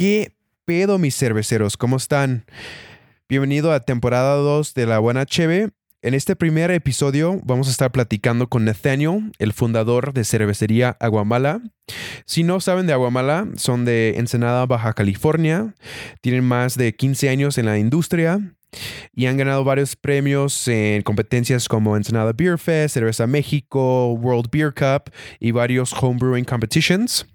¿Qué pedo, mis cerveceros? ¿Cómo están? Bienvenido a temporada 2 de La Buena Cheve. En este primer episodio vamos a estar platicando con Nathaniel, el fundador de cervecería Aguamala. Si no saben de Aguamala, son de Ensenada, Baja California. Tienen más de 15 años en la industria y han ganado varios premios en competencias como Ensenada Beer Fest, Cerveza México, World Beer Cup y varios homebrewing competitions.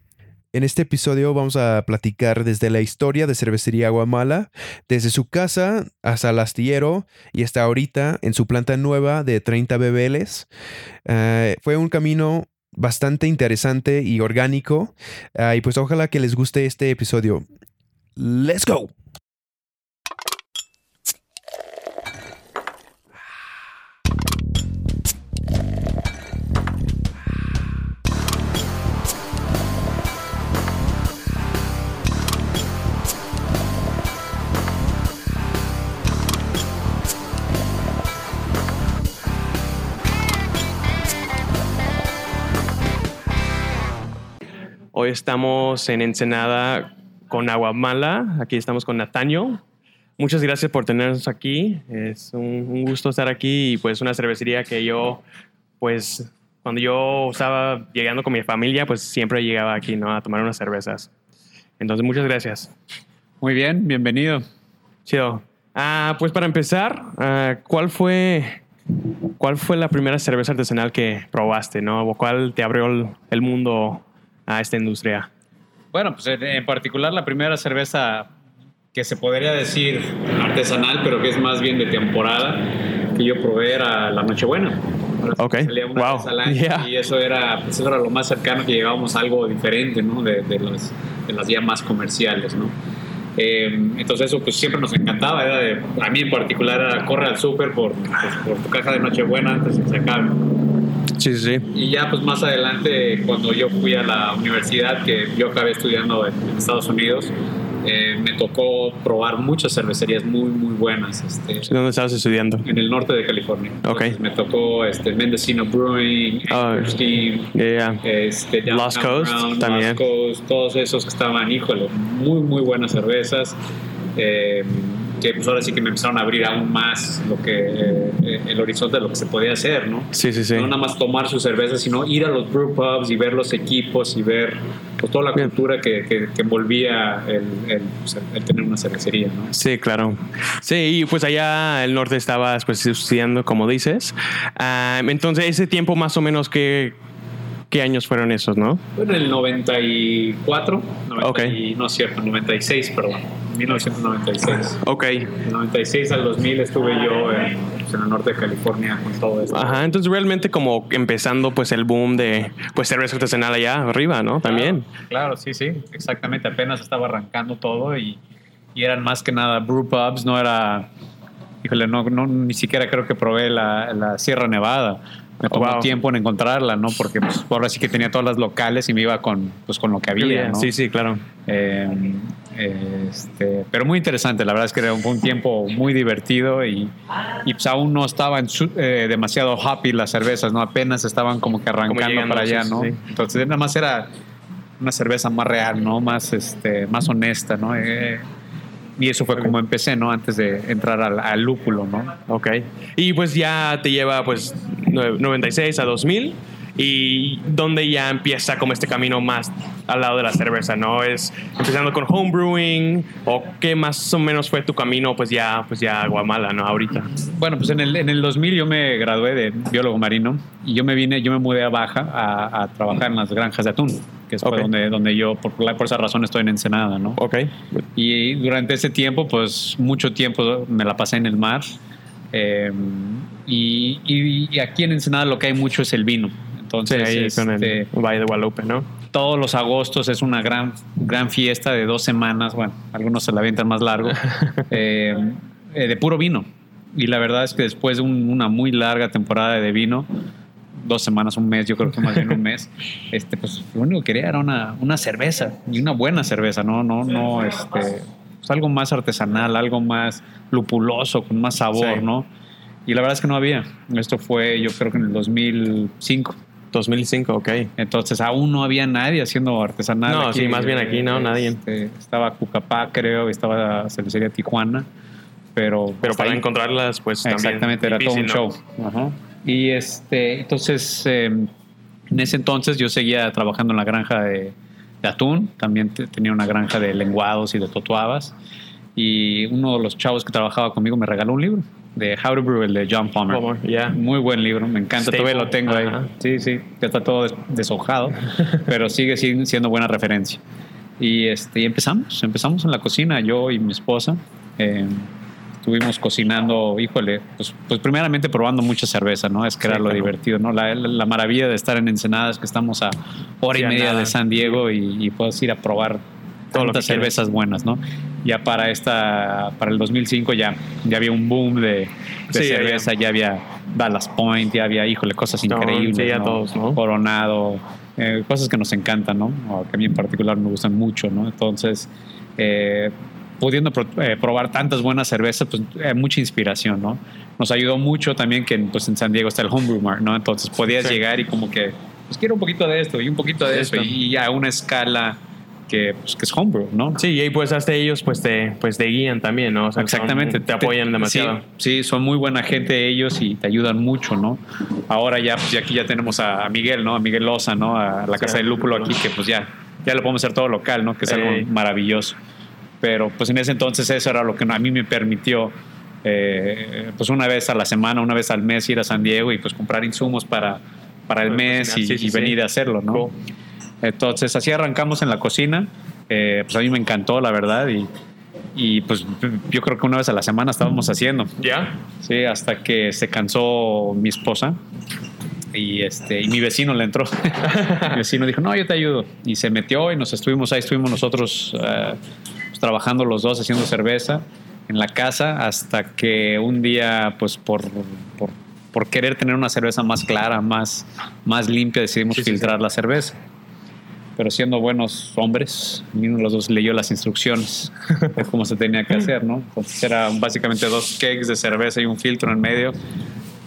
En este episodio vamos a platicar desde la historia de Cervecería Aguamala, desde su casa hasta el astillero y hasta ahorita en su planta nueva de 30 BBLs. Eh, fue un camino bastante interesante y orgánico uh, y pues ojalá que les guste este episodio. ¡Let's go! Hoy estamos en Ensenada con Aguamala. Aquí estamos con Nataño. Muchas gracias por tenernos aquí. Es un, un, gusto estar aquí y pues una cervecería que yo, pues cuando yo estaba llegando con mi familia, pues siempre llegaba aquí, ¿no? A tomar unas cervezas. Entonces, muchas gracias. Muy bien, bienvenido. Chido. Ah, pues para empezar, ah, ¿cuál fue ¿Cuál fue la primera cerveza artesanal que probaste, no? ¿O cuál te abrió el, el mundo a esta industria? Bueno, pues en particular la primera cerveza que se podría decir artesanal, pero que es más bien de temporada, que yo probé era la Nochebuena. Ok, wow. Yeah. Y eso era, pues eso era lo más cercano que llegábamos a algo diferente, ¿no? De, de, las, de las ya más comerciales, ¿no? Eh, entonces eso pues siempre nos encantaba, era de, a mí en particular era corre al súper por, pues, por tu caja de Nochebuena antes de que se acabe. Sí, sí. Y ya pues más adelante cuando yo fui a la universidad, que yo acabé estudiando en, en Estados Unidos, eh, me tocó probar muchas cervecerías muy, muy buenas. Este, ¿Dónde estabas estudiando? En el norte de California. Ok. Entonces, me tocó este, Mendocino Brewing, Oh, Steam, yeah. este, Lost Coast Brown, también. Lost Coast, todos esos que estaban, híjole, muy, muy buenas cervezas. Eh, que pues ahora sí que me empezaron a abrir aún más lo que eh, el horizonte de lo que se podía hacer, ¿no? Sí, sí, sí. No nada más tomar su cerveza, sino ir a los brew pubs y ver los equipos y ver pues, toda la Bien. cultura que, que, que envolvía el, el, pues, el tener una cervecería, ¿no? Sí, claro. Sí, y pues allá el norte estabas pues estudiando, como dices. Ah, entonces, ese tiempo más o menos, ¿qué, ¿qué años fueron esos, no? Fue en el 94, 90 Ok. y- no es cierto, 96, perdón, 1996. Ok. Del 96 al 2000 estuve yo en, pues, en el norte de California con todo esto. Ajá, entonces realmente como empezando pues el boom de pues cerveza artesanal allá arriba, ¿no? También. Claro, claro, sí, sí, exactamente. Apenas estaba arrancando todo y, y eran más que nada brew pubs, no era. Híjole, no, no, ni siquiera creo que probé la, la Sierra Nevada. Me tomó Wow. tiempo en encontrarla, ¿no? Porque pues, ahora sí que tenía todas las locales y me iba con, pues, con lo que había, ¿no? Sí, sí, claro. Eh, este, pero muy interesante, la verdad es que era un, fue un tiempo muy divertido y, y pues aún no estaban eh, demasiado happy las cervezas, ¿no? Apenas estaban como que arrancando llegando, para allá, ¿no? sí, sí. Entonces nada más era una cerveza más real, ¿no? Más, este, más honesta, ¿no? Eh, y eso fue como empecé, ¿no? Antes de entrar al, al lúpulo, ¿no? Ok. Y pues ya te lleva pues nue- 96 a 2000 y donde ya empieza como este camino más al lado de la cerveza, ¿no? Es empezando con homebrewing o qué más o menos fue tu camino pues ya pues ya a Guamala, ¿no? Ahorita. Bueno, pues en el, en el 2000 yo me gradué de biólogo marino y yo me vine, yo me mudé a Baja a, a trabajar en las granjas de atún, que es Ok. donde, donde yo, por, por esa razón, estoy en Ensenada, ¿no? Ok. Y durante ese tiempo, pues mucho tiempo me la pasé en el mar. eh, y, y- y aquí en Ensenada lo que hay mucho es el vino. Sí, Entonces, ahí con este, el Valle de Guadalupe, ¿no? todos los agostos es una gran, gran fiesta de dos semanas. Bueno, algunos se la avientan más largo, eh, eh, de puro vino. Y la verdad es que después de un- una muy larga temporada de vino, dos semanas, un mes, yo creo que más bien un mes, este, pues lo único que quería era una, una cerveza y una buena cerveza, no, no, no, este, pues, algo más artesanal, algo más lupuloso, con más sabor, Sí. ¿no? Y la verdad es que no había. Esto fue, yo creo que en el 2005. 2005, ok. Entonces aún no había nadie haciendo artesanal. No, aquí. sí, más bien aquí no, nadie. Este, estaba Cucapá, creo, estaba Cervecería Tijuana, pero... Para ahí- encontrarlas, pues también. Exactamente, era todo un show. Ajá. Y este, entonces, eh, en ese entonces yo seguía trabajando en la granja de, de atún, también te- tenía una granja de lenguados y de totuabas. Y uno de los chavos que trabajaba conmigo me regaló un libro de How to Brew, el de John Palmer. Palmer, ya. Muy buen libro, me encanta, Staple. todavía lo tengo ahí. Ajá. Sí, sí, ya está todo des- deshojado, pero sigue siendo buena referencia. Y, este, y empezamos, empezamos en la cocina, yo y mi esposa. eh, estuvimos cocinando, híjole, pues, pues primeramente probando mucha cerveza, ¿no? Es que Sí, era lo claro. divertido, ¿no? La, la- la maravilla de estar en Ensenada es que estamos a hora Sí, y media nada. de San Diego y, y puedes ir a probar Todo lo que cervezas buenas, ¿no? Ya para esta, para el 2005 ya, ya había un boom de, de Sí, ya, cerveza, ya había Dallas Point, ya había, híjole, cosas No, increíbles. sí, ¿no? todos, ¿no? Coronado, eh, cosas que nos encantan, ¿no? O que a mí en particular me gustan mucho, ¿no? Entonces, eh, pudiendo pro- eh, probar tantas buenas cervezas, pues eh, mucha inspiración, ¿no? Nos ayudó mucho también que pues, en San Diego está el Homebrew Mart, ¿no? Entonces podías Sí. llegar y como que, pues quiero un poquito de esto y un poquito de sí. y a una escala que, pues, que es Homebrew, ¿no? Sí, y ahí pues hasta ellos pues te, pues te guían también, ¿no? O sea, Exactamente. son- te apoyan demasiado. Sí, sí, son muy buena gente ellos y te ayudan mucho, ¿no? Ahora ya, pues aquí ya tenemos a, Miguel, ¿no? A Miguel Loza, ¿no? A la Sí, Casa del Lúpulo aquí, que pues ya, ya lo podemos hacer todo local, ¿no? Que es algo Ey. maravilloso. Pero pues en ese entonces eso era lo que a mí me permitió, eh, pues una vez a la semana, una vez al mes ir a San Diego y pues comprar insumos para, para el mes y, cocinar, sí, sí, y sí. venir a hacerlo, ¿no? Cool. Entonces así arrancamos en la cocina. Eh, pues a mí me encantó, la verdad. Y, y pues yo creo que una vez a la semana estábamos haciendo. ¿Ya? Sí, hasta que se cansó mi esposa y este y mi vecino le entró. mi vecino dijo, no, yo te ayudo. Y se metió y nos estuvimos ahí, estuvimos nosotros eh, pues, trabajando los dos, haciendo cerveza en la casa, hasta que un día, pues por, por, por querer tener una cerveza más clara, más, más limpia, decidimos Sí, sí, filtrar la cerveza. Pero siendo buenos hombres, ninguno de los dos leyó las instrucciones de cómo se tenía que hacer, ¿no? Entonces era básicamente dos kegs de cerveza y un filtro en medio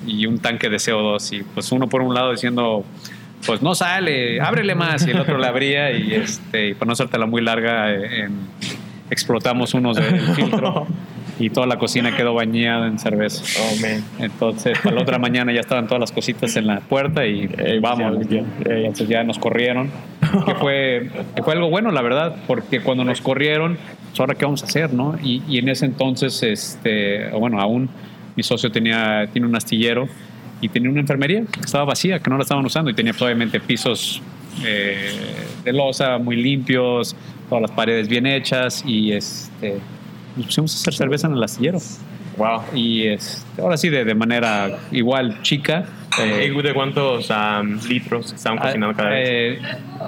y un tanque de CO2 y pues uno por un lado diciendo pues no sale, ábrele más y el otro le abría y este y para no hacértela muy larga eh, en- explotamos unos del filtro y toda la cocina quedó bañada en cerveza. Oh, man. Entonces, para la otra mañana ya estaban todas las cositas en la puerta y Eh, vamos. ya. Entonces ya nos corrieron. Que fue, que fue algo bueno, la verdad, porque cuando nos corrieron, pues ahora qué vamos a hacer, ¿no? Y, y en ese entonces, este, bueno, aún mi socio tenía, tiene un astillero y tenía una enfermería que estaba vacía, que no la estaban usando y tenía pues, obviamente pisos eh, de losa muy limpios, todas las paredes bien hechas y este, nos pusimos a hacer cerveza en el astillero. Wow. Y este, ahora sí, de, de manera igual chica. Eh, ¿Y ¿De cuántos am, litros estaban cocinando cada vez? eh,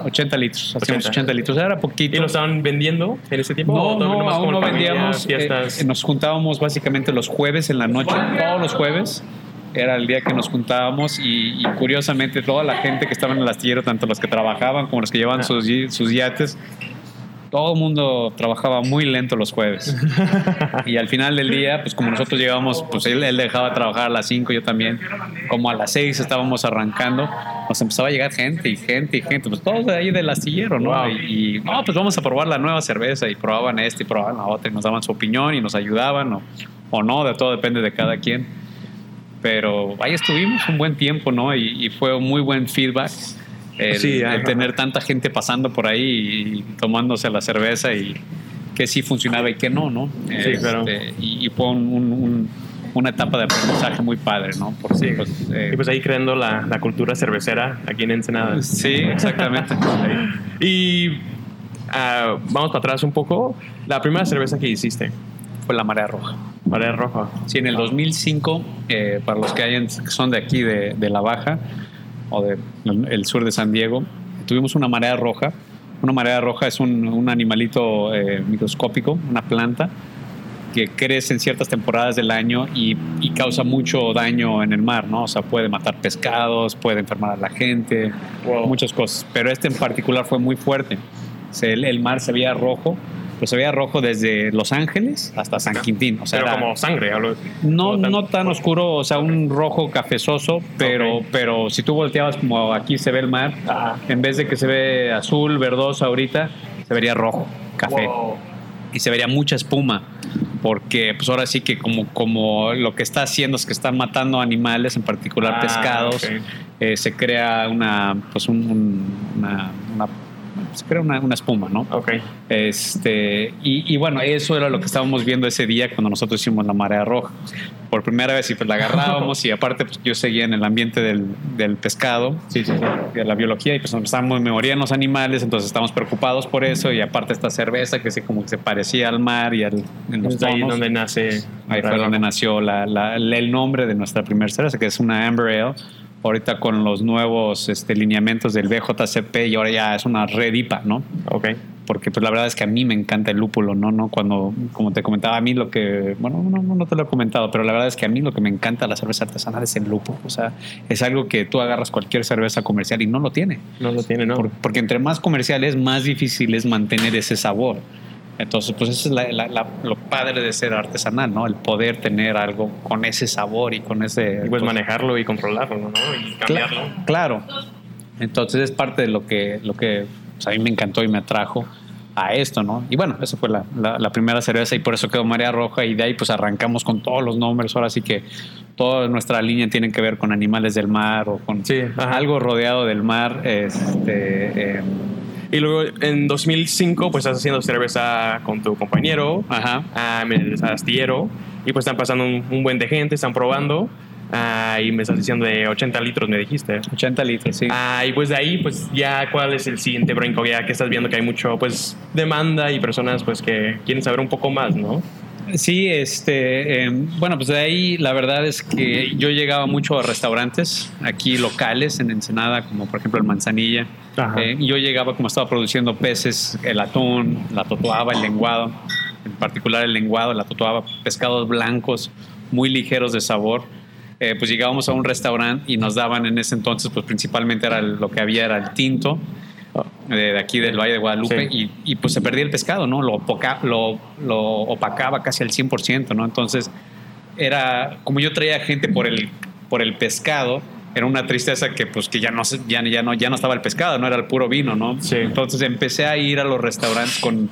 80 litros, hacíamos 80. 80 litros, era poquito. ¿Y lo estaban vendiendo en ese tiempo? No, ¿O todavía no, aún no vendíamos. Fiestas. eh, nos juntábamos básicamente los jueves en la noche, todos los jueves. Era el día que nos juntábamos y, y curiosamente toda la gente que estaba en el astillero, tanto los que trabajaban como los que llevaban Ah. sus, sus yates, todo el mundo trabajaba muy lento los jueves. y al final del día, pues como nosotros llegábamos, pues él, él dejaba trabajar a las 5, yo también, como a las 6 estábamos arrancando, nos empezaba a llegar gente y gente y gente, pues todos de ahí del astillero, ¿no? Wow. Y, y, no, pues vamos a probar la nueva cerveza y probaban esta y probaban la otra y nos daban su opinión y nos ayudaban o, o no, de todo depende de cada quien. Pero ahí estuvimos un buen tiempo, ¿no? Y, y fue un muy buen feedback. El, Sí, el tener tanta gente pasando por ahí y tomándose la cerveza y que sí funcionaba y que no, ¿no? Sí, claro. Y, y fue un- un- un- una etapa de aprendizaje muy padre, ¿no? Porque, Sí. pues, eh, y pues ahí creando la, la cultura cervecera aquí en Ensenada. sí, exactamente. Y ah, vamos para atrás un poco. La primera cerveza que hiciste, fue la marea roja. Marea Roja. Sí, en el 2005, eh, para los que, hayan, son de aquí, de, de La Baja, o del sur de San Diego, tuvimos una marea roja. Una marea roja es un, un animalito eh, microscópico, una planta, que crece en ciertas temporadas del año y, y causa mucho daño en el mar, ¿no? O sea, puede matar pescados, puede enfermar a la gente, Wow. muchas cosas. Pero este en particular fue muy fuerte. Se- el, el mar se veía rojo Pero se veía rojo desde Los Ángeles hasta San Quintín. O sea, Pero era- como sangre. no, tan- no tan oscuro, o sea, un rojo cafezoso, pero, pero si tú volteabas como aquí se ve el mar, Ah. en vez de que se ve azul, verdoso ahorita, se vería rojo, café. Wow. Y se vería mucha espuma, porque pues ahora sí que como, como lo que está haciendo es que están matando animales, en particular Ah, pescados, eh, se crea una, pues un- un- una, una- se crea una, una espuma, ¿no? Ok. Este, y, y bueno, eso era lo que estábamos viendo ese día cuando nosotros hicimos la marea roja. Por primera vez y pues la agarrábamos y aparte pues yo seguía en el ambiente del, del pescado, Sí, sí, sí. de la biología y pues estábamos, me morían los animales, entonces estábamos preocupados por eso y aparte esta cerveza que se como que se parecía al mar y al, en los ahí donde nace. Ahí fue donde nació la- la- el nombre de nuestra primera cerveza, que es una Amber Ale. Ahorita con los nuevos este, lineamientos del BJCP y ahora ya es una Red IPA, ¿no? Ok. porque pues la verdad es que a mí me encanta el lúpulo, ¿no? no Cuando, como te comentaba, a mí lo que, bueno, no, no te lo he comentado, pero la verdad es que a mí lo que me encanta la cerveza artesanal es el lúpulo, o sea, es algo que tú agarras cualquier cerveza comercial y no lo tiene, No lo tiene, ¿no? Por- porque entre más comercial es, más difícil es mantener ese sabor. Entonces, pues eso es la- la- la- lo padre de ser artesanal, ¿no? El poder tener algo con ese sabor y con ese... Y pues manejarlo y controlarlo, ¿no? Y cambiarlo. Cla- Claro. Entonces es parte de lo que, lo que pues, a mí me encantó y me atrajo a esto, ¿no? Y bueno, esa fue la, la- la primera cerveza y por eso quedó Marea Roja y de ahí pues arrancamos con todos los nombres. Ahora sí que toda nuestra línea tiene que ver con animales del mar o con Sí, algo rodeado del mar. Este, eh, Y luego en 2005, pues estás haciendo cerveza con tu compañero, ajá. en el astillero, y pues están pasando un, un buen de gente, están probando, ah, y me estás diciendo de 80 litros, me dijiste. 80 litros, sí. Ah, y pues de ahí, pues ya, ¿cuál es el siguiente brinco? Ya que estás viendo que hay mucho, pues, demanda y personas, pues, que quieren saber un poco más, ¿no? Sí, este, eh, bueno, pues de ahí la verdad es que yo llegaba mucho a restaurantes aquí locales en Ensenada, como por ejemplo el Manzanilla. Eh, yo llegaba como estaba produciendo peces, el atún, la totoaba, el lenguado, en particular el lenguado, la totoaba, pescados blancos muy ligeros de sabor. Eh, pues llegábamos a un restaurante y nos daban en ese entonces, pues principalmente era lo que había era el tinto de, aquí del Valle de Guadalupe Sí. y, y, pues se perdía el pescado, ¿no? Lo, opoca- lo, lo opacaba casi al 100%, ¿no? Entonces era, como yo traía gente por el, por el pescado, era una tristeza que pues que ya no, ya, ya, no, ya no estaba el pescado, no era el puro vino, ¿no? Sí. Entonces empecé a ir a los restaurantes con,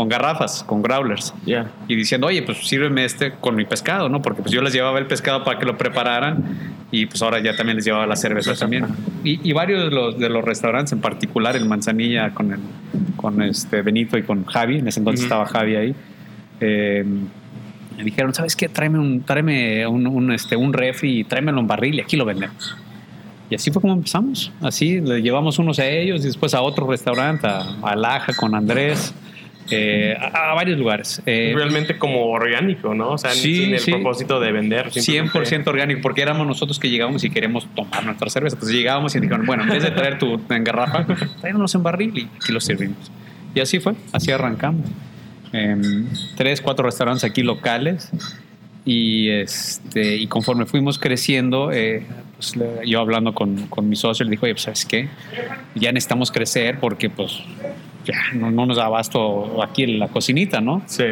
con garrafas, con growlers Ya. y diciendo, oye, pues sírveme este con mi pescado, ¿no? Porque pues yo les llevaba el pescado para que lo prepararan y pues ahora ya también les llevaba la cerveza también. Y, y varios de los, de los restaurantes, en particular el Manzanilla con, el, con este Benito y con Javi, en ese entonces Ujú. estaba Javi ahí, eh, me dijeron, ¿sabes qué? Tráeme un, tráeme un, un, este, un refri y tráemelo en barril y aquí lo vendemos. Y así fue como empezamos. Así le llevamos unos a ellos y después a otro restaurante, a, a Laja con Andrés, eh, a, a varios lugares. Eh, Realmente como orgánico, ¿no? O sea, Sí, sin el sí. propósito de vender. simplemente- 100% orgánico, porque éramos nosotros que llegábamos y queremos tomar nuestra cerveza. Entonces llegábamos y dijeron, bueno, en vez de traer tu en garrafa, tráenos en barril y aquí los servimos. Y así fue, así arrancamos. Em, tres, cuatro restaurantes aquí locales. Y, este, y conforme fuimos creciendo, eh, pues, yo hablando con, con mi socio, le dijo, oye, pues, ¿sabes qué? Ya necesitamos crecer porque pues ya no, no nos da abasto aquí en la cocinita, ¿no? Sí.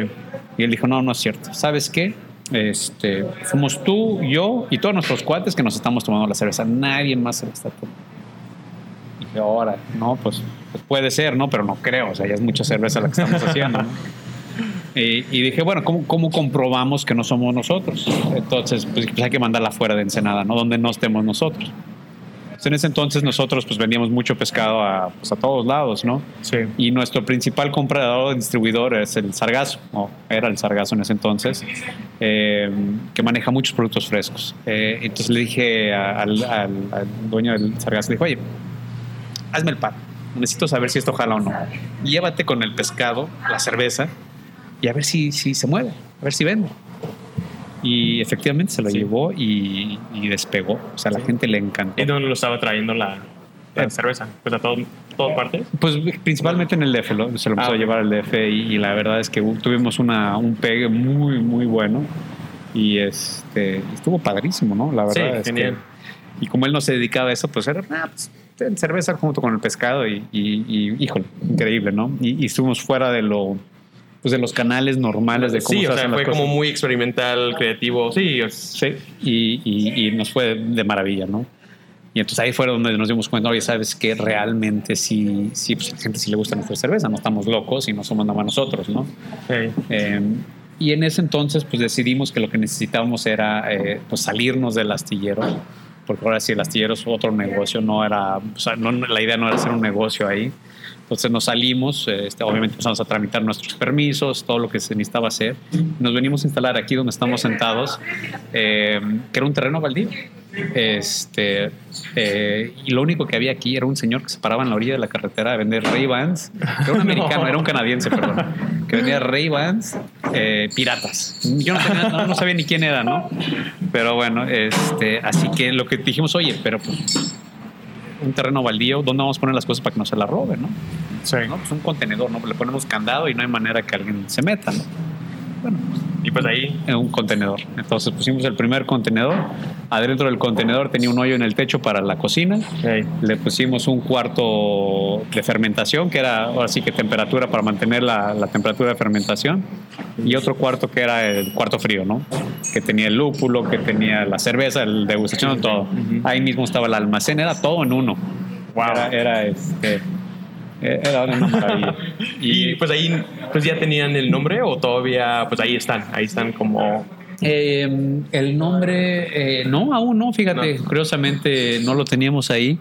Y él dijo, no, no es cierto. ¿Sabes qué? Este, somos tú, yo y todos nuestros cuates que nos estamos tomando la cerveza. Nadie más se la está tomando. Y dije, ahora, no, pues, pues puede ser, ¿no? Pero no creo. O sea, ya es mucha cerveza la que estamos haciendo, ¿no? Y, y dije, bueno, ¿cómo, ¿cómo comprobamos que no somos nosotros? Entonces, pues, pues hay que mandarla fuera de Ensenada, ¿no? Donde no estemos nosotros. Pues, en ese entonces nosotros pues vendíamos mucho pescado a, pues, a todos lados, ¿no? Sí. Y nuestro principal comprador distribuidor es el Sargazo, o era el Sargazo en ese entonces, eh, que maneja muchos productos frescos. Eh, entonces le dije al, al- al dueño del Sargazo, le dije, oye, hazme el par, necesito saber si esto jala o no. Llévate con el pescado, la cerveza, y a ver si, si se mueve, a ver si vende. Y efectivamente se lo Sí. llevó y, y despegó. O sea, a la gente le encantó. ¿Y dónde lo estaba trayendo la, la Eh. cerveza? Pues a todas partes. Pues principalmente en el DF, lo- se lo empezó Ah, a llevar al DF y, y la verdad es que tuvimos una, un pegue muy, muy bueno y este estuvo padrísimo, ¿no? La Sí, verdad es genial. que- y como él no se dedicaba a eso, pues era ah, pues, cerveza junto con el pescado y, y- y, híjole, increíble, ¿no? Y, y estuvimos fuera de lo pues de los canales normales de cómo sí, se o sea, hacen las fue como cosas. muy experimental, creativo. Sí, es- Sí, y, y- y nos fue de maravilla, ¿no? Y entonces ahí fue donde nos dimos cuenta, oye, sabes que realmente sí, sí, pues a la gente sí le gusta nuestra cerveza, no estamos locos y no somos nada más nosotros, ¿no? sí. Eh, y en ese entonces, pues decidimos que lo que necesitábamos era eh, pues salirnos del astillero, porque ahora sí el astillero es otro negocio, no era, o sea, no- la idea no era hacer un negocio ahí. Entonces nos salimos, eh, este, obviamente empezamos a tramitar nuestros permisos, todo lo que se necesitaba hacer. Nos venimos a instalar aquí donde estamos sentados, eh, que era un terreno baldío. Este, eh, y lo único que había aquí era un señor que se paraba en la orilla de la carretera a vender Ray-Bans. Era un americano, era un canadiense, perdón, que vendía Ray-Bans eh, piratas. Yo no, tenía- no- no sabía ni quién era, ¿no? Pero bueno, este, así que lo que dijimos, oye, pero pues un terreno baldío, ¿dónde vamos a poner las cosas para que no se las roben, no? Sí. ¿no? Pues un contenedor, ¿no? Le ponemos candado y no hay manera que alguien se meta, ¿no? Y pues ahí. En un contenedor. Entonces pusimos el primer contenedor. Adentro del contenedor tenía un hoyo en el techo para la cocina. Sí. Le pusimos un cuarto de fermentación, que era ahora sí que temperatura para mantener la, la temperatura de fermentación. Y otro cuarto que era el cuarto frío, ¿no? Que tenía el lúpulo, que tenía la cerveza, el degustación, todo. Ahí mismo estaba el almacén, era todo en uno. Wow. Era, era, este. Era una maravilla. Y pues ahí pues ya tenían el nombre o todavía pues ahí están, ahí están como Eh, el nombre, eh, no, aún no, fíjate, No. curiosamente no lo teníamos ahí.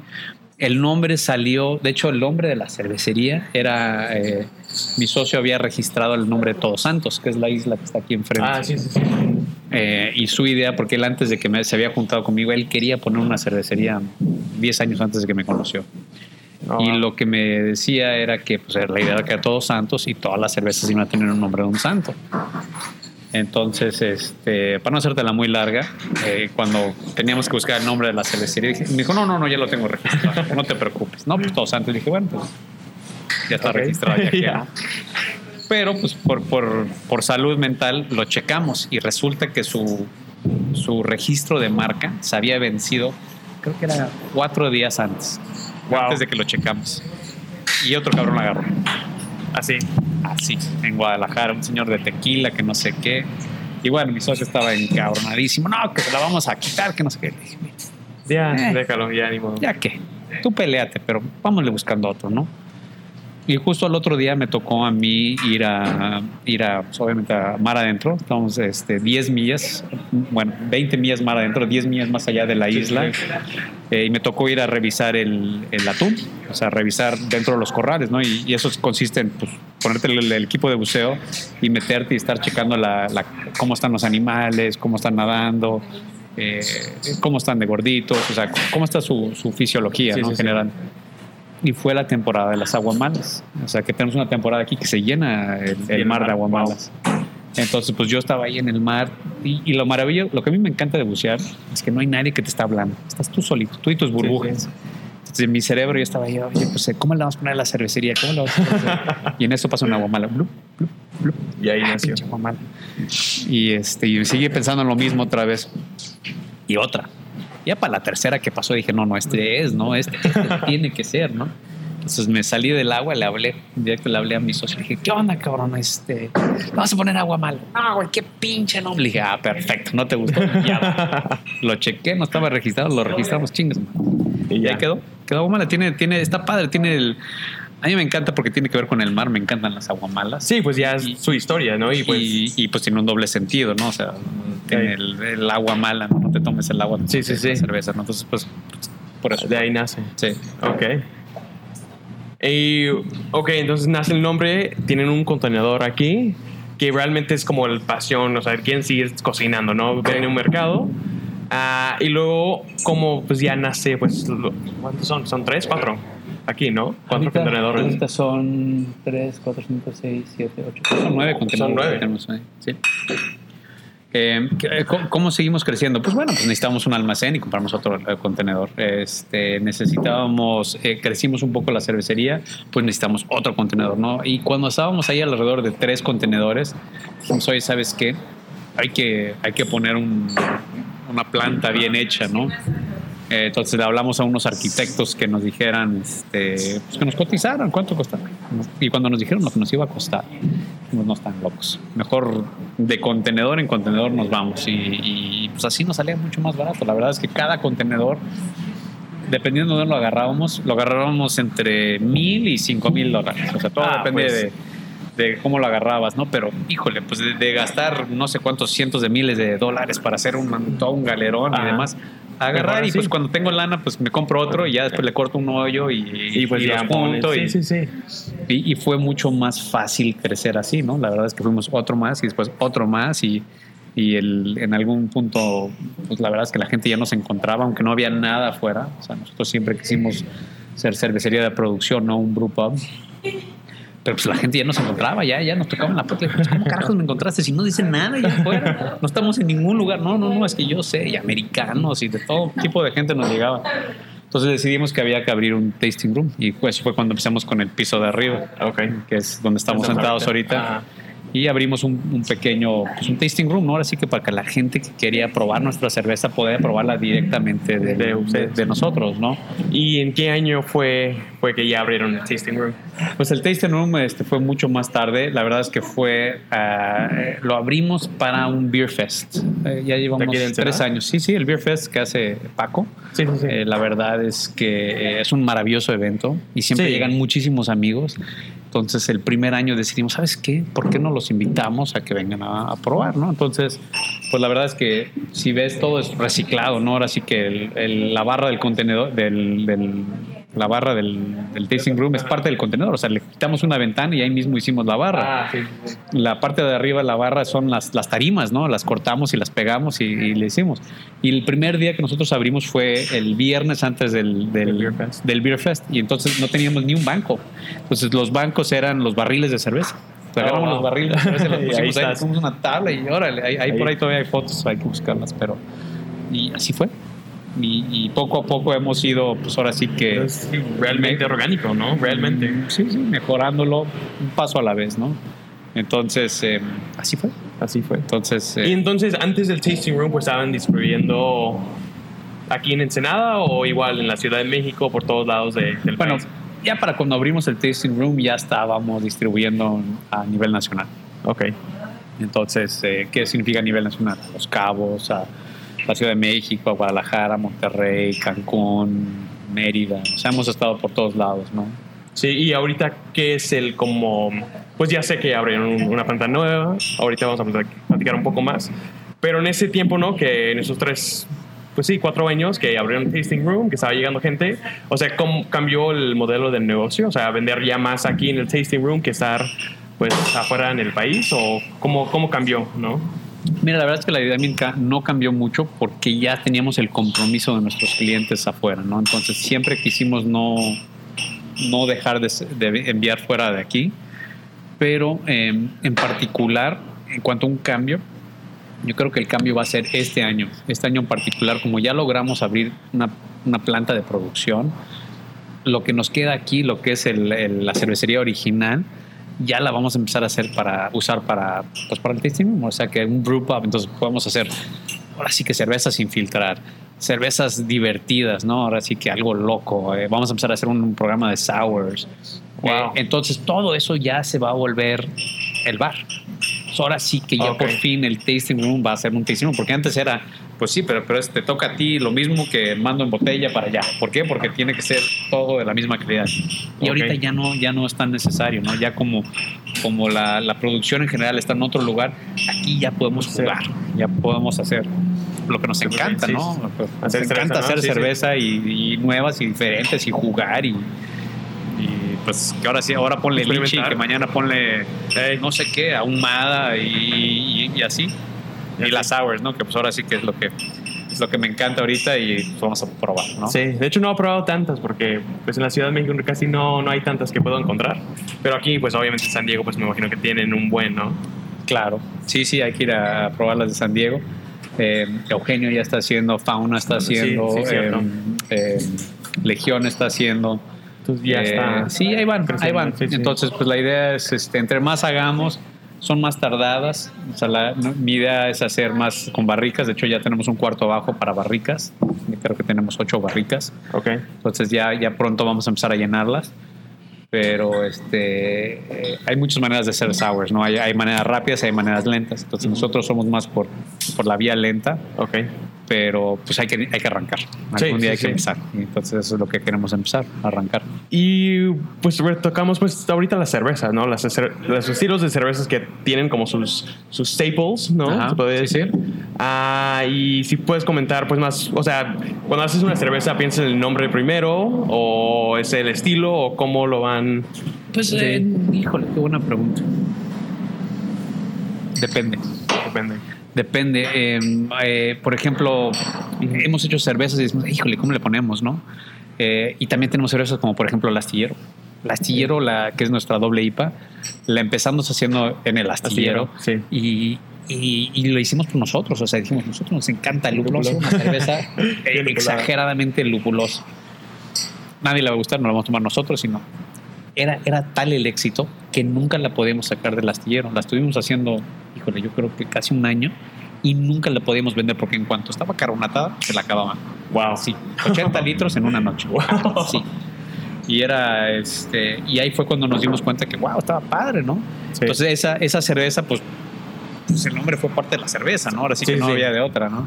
El nombre salió, de hecho el nombre de la cervecería era, eh, mi socio había registrado el nombre de Todos Santos, que es la isla que está aquí enfrente. Ah, sí, sí, sí. Eh, y su idea, porque él antes de que me, se había juntado conmigo, él quería poner una cervecería 10 años antes de que me conoció. No, Y lo que me decía era que pues, la idea era que era Todos Santos y todas las cervezas iban a tener un nombre de un santo. Entonces, este, para no hacértela muy larga, eh, cuando teníamos que buscar el nombre de la cervecería, dije- me dijo, no, no, no, ya lo tengo registrado, no te preocupes. No, pues Todos Santos. dije, bueno, pues ya está Ok. registrado. Ya. ¿no? Pero pues por, por, por salud mental lo checamos y resulta que su, su registro de marca se había vencido, creo que era cuatro días antes, Wow. antes de que lo checamos. Y otro cabrón lo agarró. Así. Así, en Guadalajara, un señor de tequila que no sé qué. Y bueno, mi socio estaba encabronadísimo. No, que se la vamos a quitar, que no sé qué. Le dije, "Mira, Ya, Eh. déjalo, ya ni modo. ya que, tú peleate, pero vámonos buscando otro, ¿no? Y justo al otro día me tocó a mí ir a, ir a pues, obviamente, a mar adentro. Estamos este, 10 millas, bueno, 20 millas mar adentro, 10 millas más allá de la isla. Eh, y me tocó ir a revisar el, el atún, o sea, revisar dentro de los corrales, ¿no? Y, y eso consiste en pues, ponerte el, el equipo de buceo y meterte y estar checando la, la- cómo están los animales, cómo están nadando, eh, cómo están de gorditos, o sea, cómo está su, su fisiología, Sí, ¿no? sí, en sí. Y fue la temporada de las aguamalas. O sea, que tenemos una temporada aquí que se llena el, el mar de aguamalas. Entonces, pues yo estaba ahí en el mar y, y lo maravilloso, lo que a mí me encanta de bucear es que no hay nadie que te está hablando. Estás tú solito, tú y tus burbujas. Entonces, en mi cerebro yo estaba ahí, oye, pues, ¿cómo le vamos a poner a la cervecería? ¿Cómo le vamos a poner? y en eso pasa una aguamala. Blup, blup, blup. Y ahí Ah, nació. aguamala. Y, este, y sigue pensando en lo mismo otra vez. Y otra. Ya para la tercera que pasó dije, no, no, este es, ¿no? Este, este tiene que ser, ¿no? Entonces me salí del agua, le hablé, directo le hablé a mi socio, le dije, ¿qué onda, cabrón? Este, vamos a poner agua mala. No, güey, qué pinche nombre. Le dije, ah, perfecto, no te gustó. Ya. Lo chequé, no estaba registrado, lo registramos, chingas. Y Y ya. ahí quedó. Quedó agua mala. Tiene, tiene, está padre, tiene el. A mí me encanta porque tiene que ver con el mar, me encantan las aguamalas. Sí, pues ya es Y- su historia, ¿no? Y pues y, pues tiene un doble sentido, ¿no? O sea, tiene el, el agua mala, ¿no? No te tomes el agua, Sí, sí, sí. la cerveza, ¿no? Entonces, pues, por eso. de ahí nace. Sí. Ok. Y, ok, entonces nace el nombre, tienen un contenedor aquí que realmente es como el pasión, o sea, quieren seguir cocinando, ¿no? Ven en un mercado. ah, y luego, como pues ya nace, pues, ¿cuántos son? ¿Son tres? ¿Cuatro? Aquí, ¿no? Cuatro contenedores. son 3, 4, 5, 6, 7, 8. Son nueve contenedores. Son nueve. que tenemos ahí, Sí. Eh, ¿qué- ¿cómo, seguimos creciendo? Pues bueno, pues necesitamos un almacén y compramos otro eh, contenedor. Este, necesitábamos, eh, crecimos un poco la cervecería, pues necesitamos otro contenedor, ¿no? Y cuando estábamos ahí alrededor de tres contenedores, dijimos, oye, ¿sabes qué? Hay que, hay que poner un- una planta bien hecha, ¿no? Eh, entonces le hablamos a unos arquitectos que nos dijeran, este, pues que nos cotizaran cuánto costaba. Y cuando nos dijeron lo que nos iba a costar, pues no están locos. Mejor de contenedor en contenedor nos vamos y, y, pues así nos salía mucho más barato. La verdad es que cada contenedor, dependiendo de dónde lo agarrábamos, lo agarrábamos entre mil y cinco mil dólares. O sea, todo Ah, depende pues. de, de cómo lo agarrabas, ¿no? Pero híjole, pues de, de gastar no sé cuántos cientos de miles de dólares para hacer un, todo un galerón y demás. Agarrar Mejor y pues cuando tengo lana, pues me compro otro y ya después le corto un hoyo y, Y pues ya los pones- junto y- Sí, sí, sí. y, y fue mucho más fácil crecer así, ¿no? La verdad es que fuimos otro más y después otro más y, y el, en algún punto, pues la verdad es que la gente ya nos encontraba, aunque no había nada afuera. O sea, nosotros siempre quisimos ser cervecería de producción, no un brew pub. Pero pues la gente ya nos encontraba, ya, ya nos tocaban la puerta. Le dijimos, ¿Cómo carajos me encontraste si no dicen nada allá afuera? No estamos en ningún lugar. No, no, no, es que yo sé, y americanos y de todo tipo de gente nos llegaba. Entonces decidimos que había que abrir un tasting room y pues fue cuando empezamos con el piso de arriba que es donde estamos sentados ahorita. Y abrimos un, un pequeño, pues un tasting room, ¿no? Ahora sí que para que la gente que quería probar nuestra cerveza pueda probarla directamente de, De de, ustedes. de nosotros, ¿no? ¿Y en qué año fue, fue que ya abrieron el tasting room? Pues el tasting room este, fue mucho más tarde. La verdad es que fue, eh, lo abrimos para un beer fest. Eh, ya llevamos tres años. Sí, sí, el beer fest que hace Paco. Sí, sí, sí. Eh, la verdad es que eh, es un maravilloso evento y siempre llegan muchísimos amigos. Entonces el primer año decidimos, ¿sabes qué? ¿Por qué no los invitamos a que vengan a, a probar? ¿no? Entonces, pues la verdad es que si ves todo es reciclado, ¿no? Ahora sí que el- la barra del contenedor, del, del- la barra del, del tasting room es parte del contenedor. O sea, le quitamos una ventana y ahí mismo hicimos la barra Ah, sí, sí, la parte de arriba de la barra son las, las tarimas, ¿no? Las cortamos y las pegamos y, y le hicimos. Y el primer día que nosotros abrimos fue el viernes antes del, del, Beer Fest. del Beer Fest. Y entonces no teníamos ni un banco. Entonces los bancos eran los barriles de cerveza. Entonces, agarramos wow. los barriles los ahí pusimos ahí, estás. pusimos una tabla y órale, ahí, ahí Ahí. por ahí todavía hay fotos, hay que buscarlas, pero... Y así fue. Y, y poco a poco hemos ido, pues ahora sí que... Es realmente orgánico, ¿no? Realmente. Sí, sí, mejorándolo un paso a la vez, ¿no? Entonces, eh, así fue. Así fue. Entonces, eh, Y entonces, antes del tasting room, pues estaban distribuyendo aquí en Ensenada o igual en la Ciudad de México, por todos lados de- del bueno, país. ya para cuando abrimos el tasting room ya estábamos distribuyendo a nivel nacional. Ok. Entonces, eh, ¿qué significa a nivel nacional? Los Cabos, a la Ciudad de México, a Guadalajara, Monterrey, Cancún, Mérida. O sea, hemos estado por todos lados, ¿no? Sí, y ahorita, ¿qué es el como...? Pues ya sé que abrieron un- una planta nueva, ahorita vamos a plat- platicar un poco más, pero en ese tiempo, ¿no? Que en esos tres, pues sí, cuatro años que abrieron tasting room, que estaba llegando gente, o sea, ¿cómo cambió el modelo del negocio? O sea, vender ya más aquí en el tasting room que estar, pues, afuera en el país, o cómo, cómo cambió, ¿no? Mira, la verdad es que la dinámica no cambió mucho porque ya teníamos el compromiso de nuestros clientes afuera, ¿no? Entonces siempre quisimos no, no dejar de, de enviar fuera de aquí, pero eh, en particular, en cuanto a un cambio, yo creo que el cambio va a ser este año. Este año en particular, como ya logramos abrir una, una planta de producción, lo que nos queda aquí, lo que es el- el- la cervecería original, ya la vamos a empezar a hacer para usar para, pues para el tasting room. O sea que un brew pub, entonces podemos hacer ahora sí que cervezas sin filtrar, cervezas divertidas, ¿no? Ahora sí que algo loco. eh, vamos a empezar a hacer un, programa de sours. Wow. Eh, entonces todo eso ya se va a volver el bar. So, ahora sí que ya Ok. por fin el tasting room va a ser un tasting room, porque antes era, pues sí, pero, pero te toca a ti lo mismo que mando en botella para allá. ¿Por qué? Porque tiene que ser todo de la misma calidad. Y Ok. ahorita ya no, ya no es tan necesario, ¿no? Ya como, como la, la producción en general está en otro lugar, aquí ya podemos jugar, ya podemos hacer lo que nos pues, encanta, ¿no? Nos Hacer cerveza, encanta hacer cerveza y, y nuevas y diferentes y jugar y, y, pues que ahora sí, ahora ponle lichi, que mañana ponle Ey. no sé qué, ahumada y, y- y así. Y las sours, ¿no? Que pues ahora sí que es lo que es lo que me encanta ahorita y pues vamos a probar, ¿no? Sí, de hecho no he probado tantas porque pues en la Ciudad de México casi no, no hay tantas que puedo encontrar. Pero aquí pues obviamente en San Diego pues me imagino que tienen un buen, ¿no? Claro. Sí, sí, hay que ir a probar las de San Diego. Eh, Eugenio ya está haciendo, Fauna está Sí, haciendo, sí, cierto. eh, eh, Legión está haciendo. Entonces ya Eh, está. Sí, ahí van, ahí van. sí, sí. Entonces, pues la idea es, este, entre más hagamos, son más tardadas. O sea, la- no, mi idea es hacer más con barricas. De hecho, ya tenemos un cuarto abajo para barricas. Creo que tenemos ocho barricas. Ok. Entonces ya, ya pronto vamos a empezar a llenarlas. Pero este eh, hay muchas maneras de hacer sours, ¿no? Hay, hay maneras rápidas, hay maneras lentas. Entonces nosotros somos más por, por la vía lenta, Ok. pero pues hay que, hay que arrancar. Sí, Algún día sí, hay que sí. empezar. Y entonces eso es lo que queremos empezar, arrancar. Y pues tocamos pues ahorita las cervezas, ¿no? Las, los estilos de cervezas que tienen como sus, sus staples, ¿no? Ajá, Se sí, decir. Ah, y si puedes comentar pues más, o sea, cuando haces una cerveza, ¿piensas en el nombre primero o es el estilo o cómo lo van? Pues, eh, híjole, qué buena pregunta. Depende. Depende. Depende. Eh, eh, por ejemplo, hemos hecho cervezas y decimos, híjole, ¿cómo le ponemos, no? Eh, y también tenemos cervezas como, por ejemplo, el astillero. El astillero, la, que es nuestra doble IPA, la empezamos haciendo en el astillero. Astillero, sí. Y, y- y lo hicimos por nosotros. O sea, dijimos, nosotros nos encanta el lupuloso, una cerveza exageradamente lupulosa. Nadie le va a gustar, no la vamos a tomar nosotros, sino era, era tal el éxito que nunca la podíamos sacar del astillero. La estuvimos haciendo, híjole, yo creo que casi un año y nunca la podíamos vender porque en cuanto estaba carbonatada, se la acababan. Wow. Sí, 80 litros en una noche. Wow. Sí. Y era este, y ahí fue cuando nos dimos cuenta que, wow, estaba padre, ¿no? Sí. Entonces, esa, esa cerveza, pues, pues, el nombre fue parte de la cerveza, ¿no? Ahora sí, Sí, que no sí. había de otra, ¿no?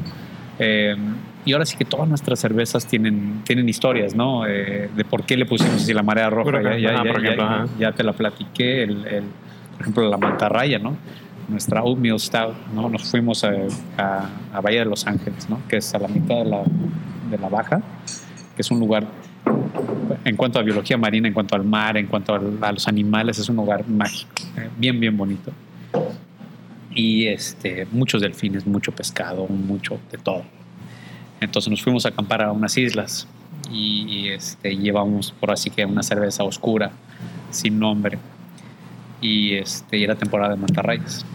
Eh, y ahora sí que todas nuestras cervezas tienen, tienen historias, ¿no? Eh, de por qué le pusimos así la marea roja. Por Ya, ejemplo, te la platiqué. El, el- por ejemplo, la mantarraya, ¿no? Nuestra Oatmeal Stout, ¿no? Nos fuimos a, a- a Bahía de Los Ángeles, ¿no? Que es a la mitad de la, de la baja, que es un lugar en cuanto a biología marina, en cuanto al mar, en cuanto al- a los animales, es un lugar mágico, eh, bien, bien bonito. Y este, muchos delfines, mucho pescado, mucho de todo. Entonces nos fuimos a acampar a unas islas y, y, este, llevamos por así que una cerveza oscura, sin nombre. Y, este, era temporada de mantarrayas.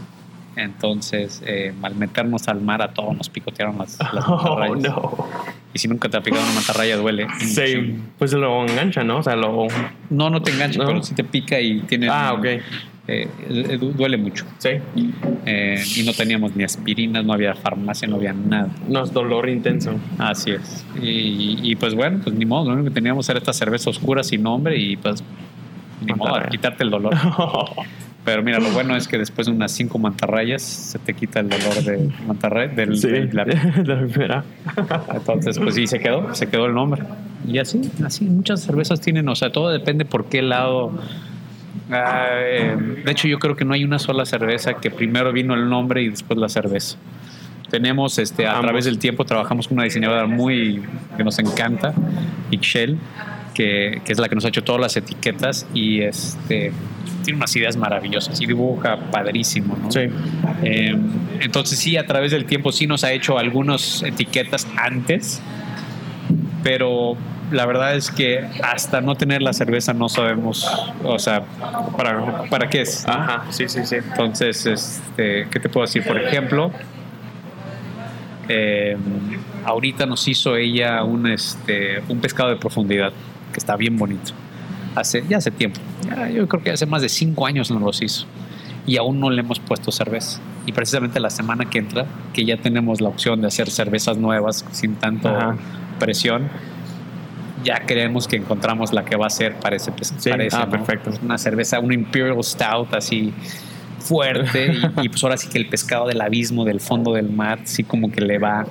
Entonces, eh, al meternos al mar, a todos nos picotearon las, las Oh, mantarrayas. no. Y si nunca te ha picado una mantarraya, duele. Sí, pues lo engancha, ¿no? O sea, lo... No, no te engancha, ¿No? pero si te pica y tiene. Ah, ok. Eh, eh, du- duele mucho. Sí. Eh, y no teníamos ni aspirinas, no había farmacia, no había nada. No es dolor intenso. Así es. Y, y, pues bueno, pues ni modo, lo único que teníamos era esta cerveza oscura sin nombre y pues ni modo, a quitarte el dolor. Pero mira, lo bueno es que después de unas cinco mantarrayas se te quita el dolor de mantarraya, del, sí, de la- la primera. entonces, pues sí, se quedó, se quedó el nombre. Y así, así, muchas cervezas tienen, o sea, todo depende por qué lado. Ah, eh, de hecho, yo creo que no hay una sola cerveza que primero vino el nombre y después la cerveza. Tenemos, este, a Ambos. través del tiempo, trabajamos con una diseñadora muy que nos encanta, Ixchel, que, que es la que nos ha hecho todas las etiquetas y este, tiene unas ideas maravillosas y dibuja padrísimo, ¿no? Sí. Eh, entonces sí, a través del tiempo sí nos ha hecho algunas etiquetas antes, pero la verdad es que hasta no tener la cerveza no sabemos, o sea, para, para qué es. Ajá, sí, sí, sí. Entonces, este, ¿qué te puedo decir? Por ejemplo, eh, ahorita nos hizo ella un, este, un pescado de profundidad, que está bien bonito. Hace, ya hace tiempo, ya, yo creo que hace más de cinco años nos los hizo. Y aún no le hemos puesto cerveza. Y precisamente la semana que entra, que ya tenemos la opción de hacer cervezas nuevas sin tanto Ajá. presión, ya creemos que encontramos la que va a ser para ese, Sí, para ese, ah, ¿no? perfecto. Una cerveza, una Imperial Stout así fuerte y, y pues ahora sí que el pescado del abismo, del fondo del mar, sí como que le va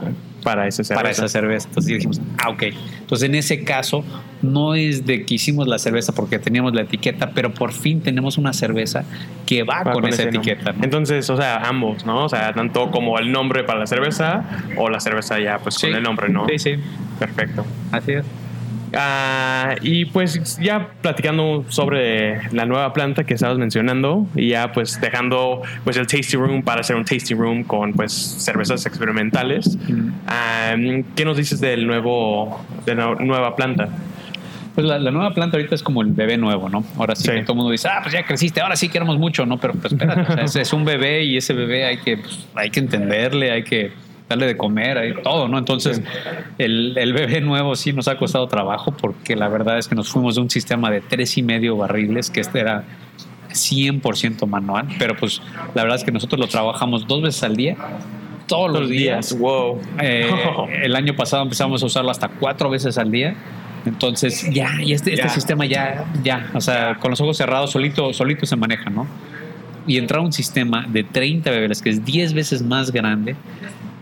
Para esa cerveza. para esa cerveza. Entonces dijimos, ah, ok. Entonces en ese caso no es de que hicimos la cerveza porque teníamos la etiqueta, pero por fin tenemos una cerveza que va, Va con, esa etiqueta. ¿no? Entonces, o sea, ambos, ¿no? O sea, tanto como el nombre para la cerveza o la cerveza ya, pues Sí. con el nombre, ¿no? Sí, sí, Perfecto. así es. Ah, y pues ya platicando sobre la nueva planta que estabas mencionando y ya pues dejando pues el tasty room para hacer un tasty room con pues cervezas experimentales. Ah, ¿Qué nos dices del nuevo de la nueva planta? Pues la, la nueva planta ahorita es como el bebé nuevo, ¿no? Ahora sí, Sí. que todo el mundo dice, ah, pues ya creciste, ahora sí queremos mucho, ¿no? Pero pues espérate, o sea, es, es un bebé y ese bebé hay que, pues, hay que entenderle, hay que darle de comer, hay todo, ¿no? Entonces, el, el bebé nuevo sí nos ha costado trabajo porque la verdad es que nos fuimos de un sistema de tres y medio barriles, que este era 100% manual, pero pues la verdad es que nosotros lo trabajamos dos veces al día, todos los días. Wow. Eh, el año pasado empezamos a usarlo hasta cuatro veces al día Entonces, ya, y este, este Ya. sistema ya, ya, o sea, con los ojos cerrados, solito, solito se maneja, ¿no? Y entrar a un sistema de 30 bebeles, que es 10 veces más grande,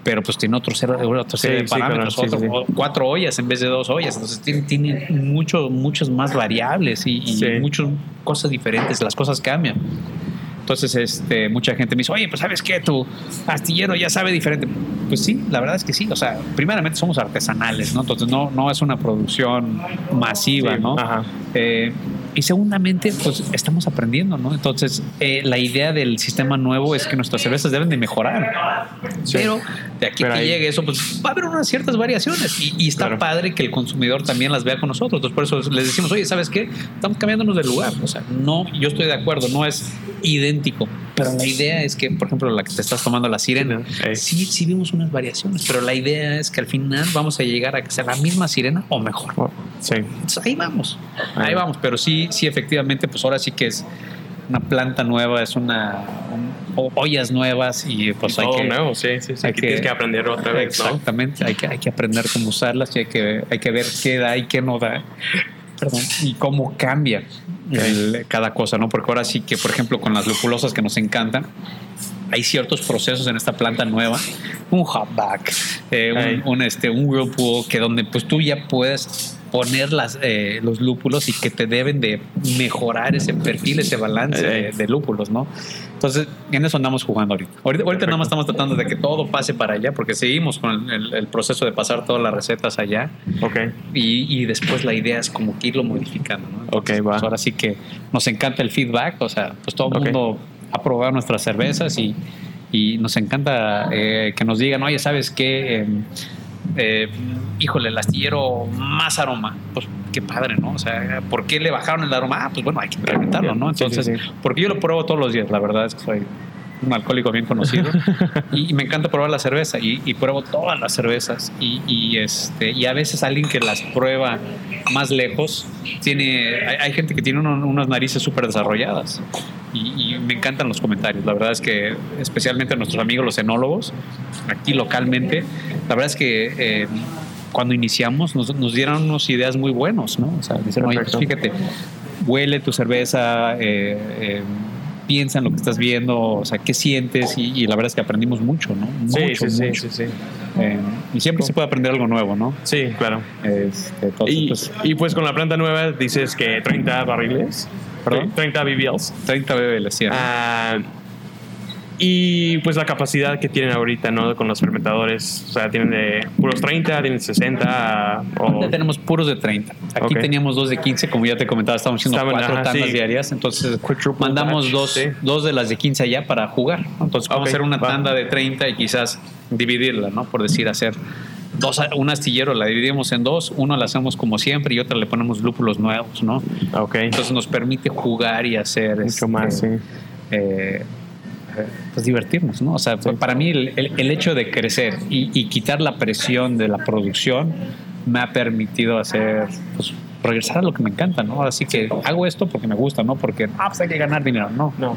pero pues tiene otro, ser- otro serie Sí, de sí, claro, parámetros, sí, otro- cuatro ollas en vez de dos ollas. Entonces tiene, tiene mucho, muchas más variables y, y muchas cosas diferentes, las cosas cambian. Entonces, este, mucha gente me dice, oye, pues sabes qué, tu astillero ya sabe diferente. Pues sí, la verdad es que sí. O sea, primeramente somos artesanales, ¿no? Entonces no, no es una producción masiva, ¿no? ajá. Eh, y segundamente, pues estamos aprendiendo, ¿no? Entonces, eh, la idea del sistema nuevo es que nuestras cervezas deben de mejorar. Sí. Pero de aquí Pero que ahí- llegue eso, pues va a haber unas ciertas variaciones. Y, y está Claro. padre que el consumidor también las vea con nosotros. Entonces, por eso les decimos, oye, ¿sabes qué? Estamos cambiándonos de lugar. O sea, no, yo estoy de acuerdo, no es idéntico. Pero la idea es que, por ejemplo, la que te estás tomando la sirena, sí, sí vimos unas variaciones, pero la idea es que al final vamos a llegar a que sea la misma sirena o mejor. Sí. Entonces, ahí vamos, ahí Ahí. vamos, pero sí, sí, efectivamente, pues ahora sí que es una planta nueva, es una un- ollas nuevas y pues hay Todo que nuevo, sí, sí, sí. hay que tienes que aprender otra vez, ¿no? exactamente, hay que hay que aprender cómo usarlas y hay que hay que ver qué da y qué no da, perdón, y cómo cambia el- cada cosa, ¿no? Porque ahora sí que, por ejemplo, con las lupulosas que nos encantan. Hay ciertos procesos en esta planta nueva, un hopback, eh, un, este, un whirlpool, que donde pues tú ya puedes poner las, eh, los lúpulos y que te deben de mejorar ese perfil, ese balance de, de lúpulos, ¿no? Entonces, en eso andamos jugando ahorita. Ahorita, ahorita nada más estamos tratando de que todo pase para allá, porque seguimos con el, el- el proceso de pasar todas las recetas allá Ok. y, y después la idea es como que irlo modificando, ¿no? Entonces, Ok, va. pues ahora sí que nos encanta el feedback, o sea, pues todo el Ok. mundo ha probado nuestras cervezas y, y nos encanta eh, que nos digan, oye, ¿sabes qué? Eh, eh, híjole, el astillero más aroma. Pues qué padre, ¿no? O sea, ¿por qué le bajaron el aroma? Ah, pues bueno, hay que implementarlo, ¿no? Entonces, porque yo lo pruebo todos los días, la verdad es que soy un alcohólico bien conocido. Y, y me encanta probar la cerveza y, y pruebo todas las cervezas y, y, este y a veces alguien que las prueba más lejos tiene hay, hay gente que tiene uno- unas narices súper desarrolladas. Y, me encantan los comentarios. La verdad es que especialmente nuestros amigos los enólogos aquí localmente la verdad es que eh, cuando iniciamos nos, nos dieron unas ideas muy buenos no o sea dicen oye pues fíjate huele tu cerveza eh, eh, piensa en lo que estás viendo, o sea, qué sientes y, y la verdad es que aprendimos mucho, ¿no? Mucho, sí, sí, mucho. sí, sí. Eh, y siempre se puede aprender algo nuevo, ¿no? Sí, claro. Este, entonces, Y, pues, y pues con la planta nueva dices que 30 barriles. ¿Perdón? 30 BBLs. 30 BBLs, sí. Ah, y pues la capacidad que tienen ahorita, ¿no? Con los fermentadores. O sea, tienen de puros 30, tienen 60. O, Ahorita tenemos puros de 30. Aquí teníamos dos de 15, como ya te comentaba, estamos haciendo Estaban, cuatro ajá, tandas sí. diarias. Entonces, mandamos batch, dos, sí. dos de las de 15 allá para jugar. Entonces, vamos a hacer una va. tanda de 30 y quizás dividirla, ¿no? Por decir, hacer dos, un astillero, la dividimos en dos, uno la hacemos como siempre y otra le ponemos lúpulos nuevos, ¿no? ok. Entonces nos permite jugar y hacer Mucho este, más, sí. eh, pues divertirnos, ¿no? O sea, para mí el, el- el hecho de crecer y, y quitar la presión de la producción me ha permitido hacer, pues, regresar a lo que me encanta, ¿no? Así que hago esto porque me gusta, ¿no? Porque, ah, pues hay que ganar dinero, no. No.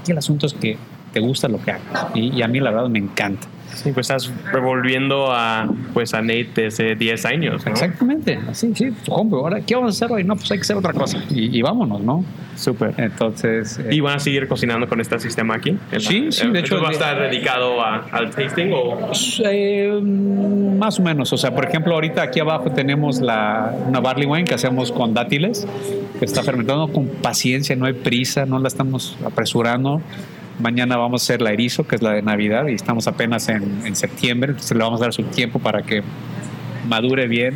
Aquí el asunto es que te gusta lo que hagas y, y a mí la verdad me encanta. Sí, pues estás revolviendo a, pues a Nate desde 10 años, ¿no? Exactamente, así, sí. Hombre, ahora, ¿qué vamos a hacer hoy? No, pues hay que hacer otra cosa y, y vámonos, ¿no? Súper. Entonces... eh, ¿Y van a seguir cocinando con este sistema aquí? Sí, sí, de hecho, ¿Esto va a estar dedicado a- al tasting o...? Pues, eh, más o menos. O sea, por ejemplo, ahorita aquí abajo tenemos la, una barley wine que hacemos con dátiles, que está fermentando con paciencia, no hay prisa, no la estamos apresurando. Mañana vamos a hacer la erizo, que es la de Navidad, y estamos apenas en, en septiembre, entonces le vamos a dar su tiempo para que madure bien.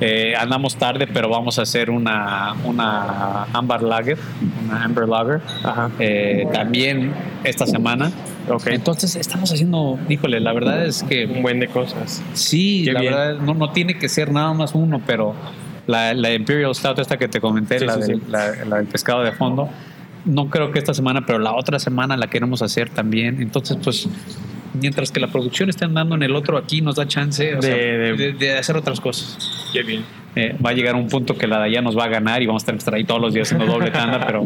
Eh, andamos tarde, pero vamos a hacer una, una amber lager, una amber lager, eh, también esta semana. Ok. Entonces estamos haciendo, híjole, la verdad es que Un buen de cosas. sí, Qué la bien. verdad no, no tiene que ser nada más uno, pero la, la Imperial Stout esta que te comenté, Sí, la, sí, del, sí. la- la del pescado de fondo, no creo que esta semana, pero la otra semana la queremos hacer también. Entonces, pues, mientras que la producción está andando en el otro aquí, nos da chance o De- sea, de- de, de hacer otras cosas. Qué bien. Eh, va a llegar un punto que la de allá nos va a ganar y vamos a tener que estar ahí todos los días haciendo doble tanda, pero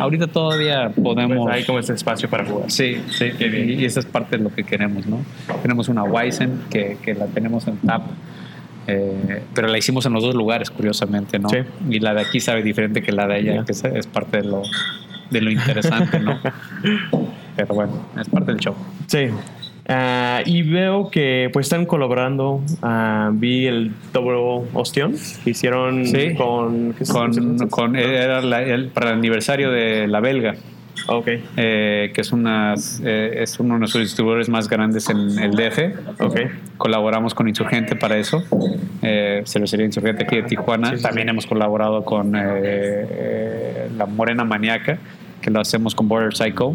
ahorita todavía podemos. Pues hay como este espacio para jugar. Sí, sí, y, y esa es parte de lo que queremos, ¿no? Tenemos una Weizen que, que la tenemos en tap Eh, pero la hicimos en los dos lugares, curiosamente, ¿no? Sí. Y la de aquí sabe diferente que la de allá, que es, es parte de lo, de lo interesante, ¿no? pero bueno, es parte del show. Sí. Ah, y veo que pues están colaborando. Ah, vi el Double Ostión que hicieron Sí. con... ¿qué es? Con, con- era la- el- para el aniversario de La Belga, Ok, eh, que es, una, eh, es uno de nuestros distribuidores más grandes en el DF. ok. Colaboramos con Insurgente para eso, eh, cervecería Insurgente aquí de Tijuana. Sí, sí, También hemos colaborado con eh, La Morena Maníaca, que lo hacemos con Border Psycho.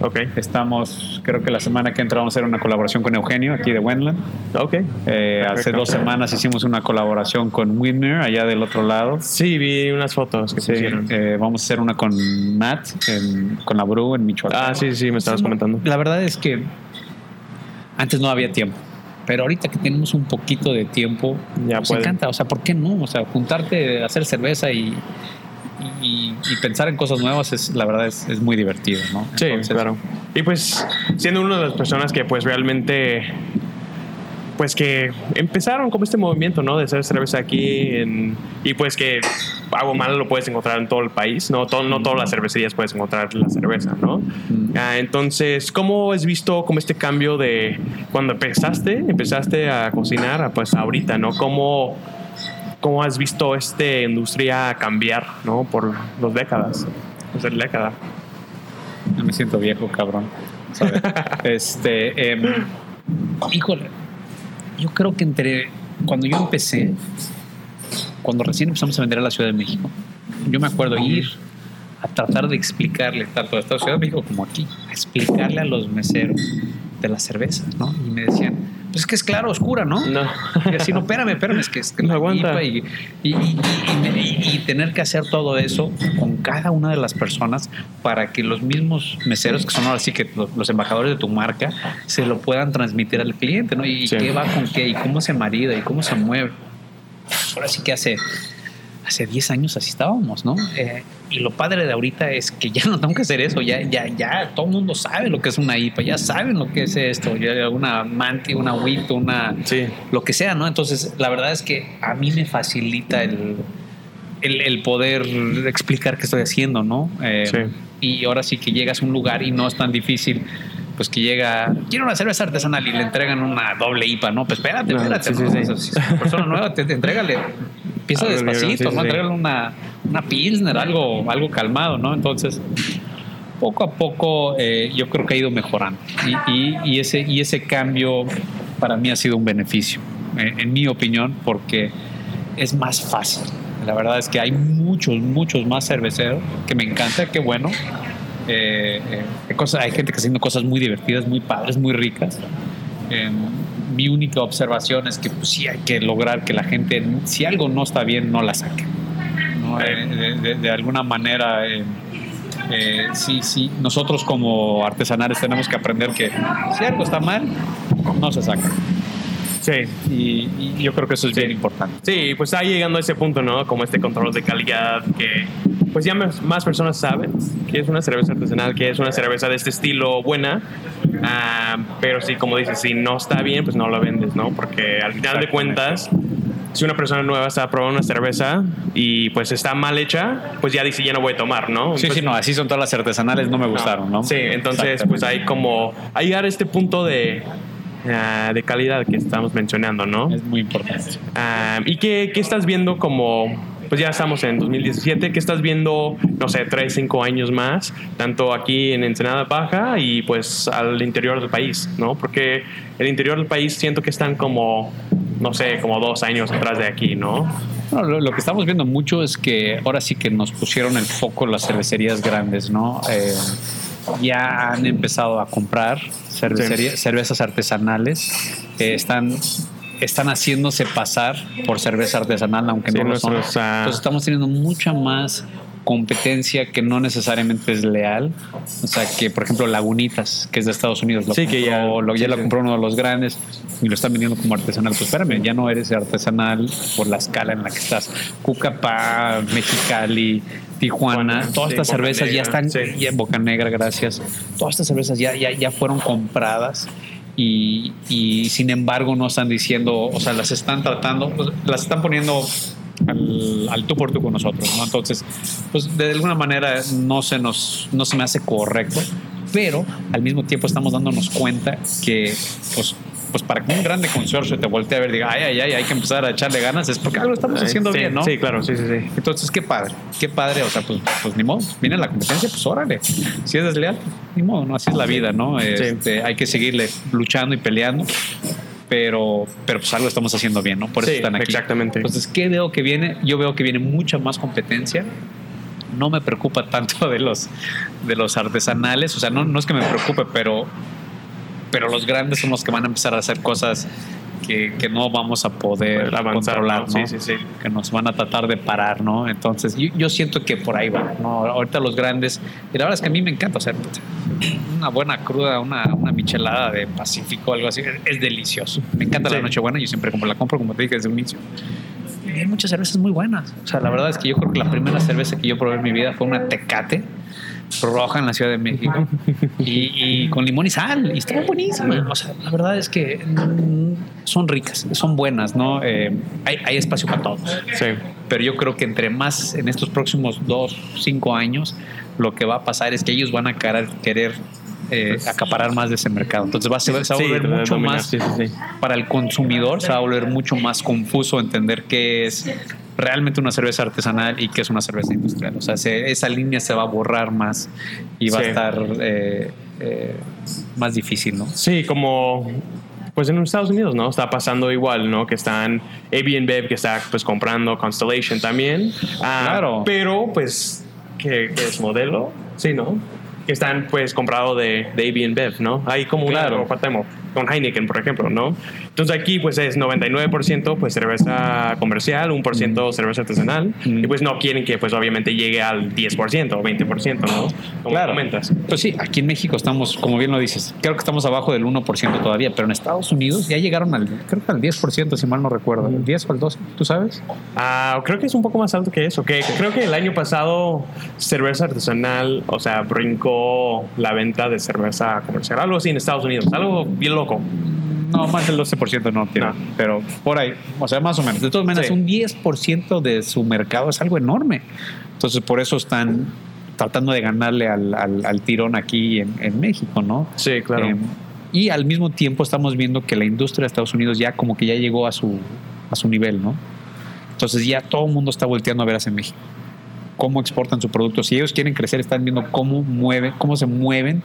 Ok, Estamos, creo que la semana que entra vamos a hacer una colaboración con Eugenio, aquí de Wendland. ok. Eh, hace dos semanas hicimos una colaboración con Whitmer, allá del otro lado. Sí, vi unas fotos que Sí, pusieron. eh, vamos a hacer una con Matt, en- con la Bru en Michoacán. Ah, sí, sí, me estabas comentando. La verdad es que antes no había tiempo. Pero ahorita que tenemos un poquito de tiempo, Ya nos encanta. O sea, ¿por qué no? O sea, juntarte, hacer cerveza y, y, y pensar en cosas nuevas es, la verdad, es, es muy divertido, ¿no? Sí, Entonces, claro. Y pues, siendo una de las personas que pues realmente, pues que empezaron como este movimiento, ¿no? De hacer cerveza aquí en- y pues que Agua Mala lo puedes encontrar en todo el país, ¿no? Todo, no todas las cervecerías puedes encontrar la cerveza, ¿no? Ah, entonces, ¿cómo has visto como este cambio de cuando empezaste, empezaste a cocinar, a, pues ahorita, ¿no? ¿Cómo, ¿Cómo has visto esta industria cambiar, ¿no? Por las décadas, pues la década. Ya me siento viejo, cabrón. este, em, híjole, yo creo que entre cuando yo empecé, cuando recién empezamos a vender a la Ciudad de México, yo me acuerdo ir a tratar de explicarle, tanto a esta Ciudad de México como aquí, a explicarle a los meseros de la cerveza, ¿no? Y me decían, pues es que es claro, oscura, ¿no? No. Y así, no, espérame, espérame, es que es que No aguanta. Y, y, tener que hacer todo eso con cada una de las personas para que los mismos meseros, que son ahora sí que los, los embajadores de tu marca, se lo puedan transmitir al cliente, ¿no? Y Sí. qué va con qué, y cómo se marida, y cómo se mueve. Ahora sí que hace, hace 10 años así estábamos, ¿no? Eh, y lo padre de ahorita es que ya no tengo que hacer eso, ya, ya, ya todo el mundo sabe lo que es una IPA, ya saben lo que es esto, ya una Manti, una WIT, una Sí. lo que sea, ¿no? Entonces, la verdad es que a mí me facilita el, el, el poder explicar qué estoy haciendo, ¿no? Eh, Sí. Y ahora sí que llegas a un lugar y no es tan difícil, pues que llega, quiero una cerveza artesanal y le entregan una doble IPA, ¿no? Pues espérate, No, espérate, sí, ¿no? sí, sí. Persona nueva, te, te entrégale, empieza despacito, ¿no? Entrégale una, una Pilsner, algo, algo calmado, ¿no? Entonces, poco a poco eh, yo creo que ha ido mejorando y, y- y ese, y ese cambio para mí ha sido un beneficio, eh, en mi opinión, porque es más fácil. La verdad es que hay muchos, muchos más cerveceros que me encanta, qué bueno. Eh, eh, hay, cosas, hay gente que haciendo cosas muy divertidas, muy padres, muy ricas. Eh, mi única observación es que pues, sí hay que lograr que la gente, si algo no está bien, no la saque. ¿no? Eh, de, de- de alguna manera, eh, sí, sí, nosotros como artesanales tenemos que aprender que si algo está mal, no se saca. Sí. Y, y yo creo que eso es bien importante. Sí, pues está llegando a ese punto, ¿no? Como este control de calidad que pues ya más, más personas saben que es una cerveza artesanal, que es una cerveza de este estilo buena, Ah, pero sí, como dices, si no está bien, pues no la vendes, ¿no? Porque al final de cuentas, si una persona nueva está probando una cerveza y pues está mal hecha, pues ya dice, ya no voy a tomar, ¿no? Sí, Pues, sí, no, así son todas las artesanales, no me no. gustaron, ¿no? Sí, entonces pues hay como, hay llegar a este punto de, ah, de calidad que estamos mencionando, ¿no? Es muy importante. Ah, ¿Y qué, qué estás viendo como, pues ya estamos en 2017, qué estás viendo, no sé, tres, cinco años más, tanto aquí en Ensenada Baja y pues al interior del país, ¿no? Porque el interior del país siento que están como, no sé, como dos años atrás de aquí, ¿no? Lo, lo que estamos viendo mucho es que ahora sí que nos pusieron el foco las cervecerías grandes, ¿no? Eh, ya han empezado a comprar cervecería- cervezas artesanales, eh, están, están haciéndose pasar por cerveza artesanal, aunque Sí, no lo son. nuestros, ah, Entonces estamos teniendo mucha más competencia que no necesariamente es leal. O sea, que por ejemplo Lagunitas, que es de Estados Unidos, lo Sí, que ya- compró- lo, ya sí, lo sí. compró uno de los grandes y lo están vendiendo como artesanal. Pues espérame, ya no eres artesanal por la escala en la que estás. Cucapá, Mexicali, Tijuana, todas estas cervezas ya Negra, están, sí. ya, Boca Negra, gracias. Todas estas cervezas ya, ya, ya fueron compradas y, sin embargo no están diciendo, o sea, las están tratando, pues, las están poniendo al, al tú por tú con nosotros, ¿no? Entonces, pues de alguna manera no se nos, no se me hace correcto, pero al mismo tiempo estamos dándonos cuenta que, pues, pues para que un grande consorcio te voltee a ver diga, ay, ay, ay, hay que empezar a echarle ganas, es porque algo estamos haciendo sí, bien, ¿no? Sí, claro, sí, sí, sí. Entonces, qué padre, qué padre, o sea, pues, pues ni modo, viene la competencia, pues órale, si es desleal, ni modo, ¿no? Así es la vida, ¿no? Este, Hay que seguirle luchando y peleando, pero, pero pues algo estamos haciendo bien, ¿no? Por eso Sí, están aquí. exactamente. Entonces, ¿qué veo que viene? Yo veo que viene mucha más competencia. No me preocupa tanto de los, de los artesanales, o sea, no, no es que me preocupe, pero, pero los grandes son los que van a empezar a hacer cosas que, que no vamos a poder avanzar, controlar, ¿no? Sí, sí, sí. que nos van a tratar de parar, ¿no? Entonces, yo, yo siento que por ahí va, ¿no? Ahorita los grandes, y la verdad es que a mí me encanta hacer una buena cruda, una, una michelada de Pacífico, algo así, es, es delicioso. Me encanta la. Nochebuena, yo siempre como la compro, como te dije desde un inicio. Y hay muchas cervezas muy buenas. O sea, la verdad es que yo creo que la primera cerveza que yo probé en mi vida fue una Tecate roja en la Ciudad de México y, y con limón y sal y estaba buenísima. O sea, la verdad es que mm, son ricas, son buenas, ¿no? Eh, hay, hay espacio para todos Sí. pero yo creo que entre más en estos próximos dos, cinco años, lo que va a pasar es que ellos van a querer, eh, acaparar más de ese mercado. Entonces va a, ser, se va a volver mucho dominar, más, sí, sí, sí. para el consumidor, se va a volver mucho más confuso entender qué es realmente una cerveza artesanal y qué es una cerveza industrial. O sea, se- esa línea se va a borrar más y va Sí. a estar eh, eh, más difícil, ¿no? Sí, como pues en los Estados Unidos, ¿no? Está pasando igual, ¿no? Que están AB que está pues comprando Constellation también. Ah, Claro. Pero pues, ¿qué, qué es modelo? Sí, ¿no? Que están pues comprado de, de AB ¿no? Hay como Claro. una con Heineken, por ejemplo, ¿no? Entonces aquí pues es 99% pues cerveza comercial, 1% cerveza artesanal Mm. y pues no quieren que pues obviamente llegue al 10% o 20%, ¿no? Como Claro. comentas. Pues sí, aquí en México estamos, como bien lo dices, creo que estamos abajo del 1% todavía, pero en Estados Unidos ya llegaron al, creo que al 10%, si mal no recuerdo, el 10 o el 12, ¿tú sabes? Ah, creo que es un poco más alto que eso. Que creo que el año pasado cerveza artesanal, o sea, brincó la venta de cerveza comercial, algo así en Estados Unidos, algo bien loco. No, más del 12% no tiene, No. pero por ahí, o sea, más o menos. De todas maneras, Sí. un 10% de su mercado es algo enorme. Entonces, por eso están tratando de ganarle al, al- al tirón aquí en, en México, ¿no? Sí, claro. Eh, y al mismo tiempo estamos viendo que la industria de Estados Unidos ya como que ya llegó a su, a su nivel, ¿no? Entonces ya todo el mundo está volteando a ver hacia México. Cómo exportan su producto. Si ellos quieren crecer, están viendo cómo mueven, cómo se mueven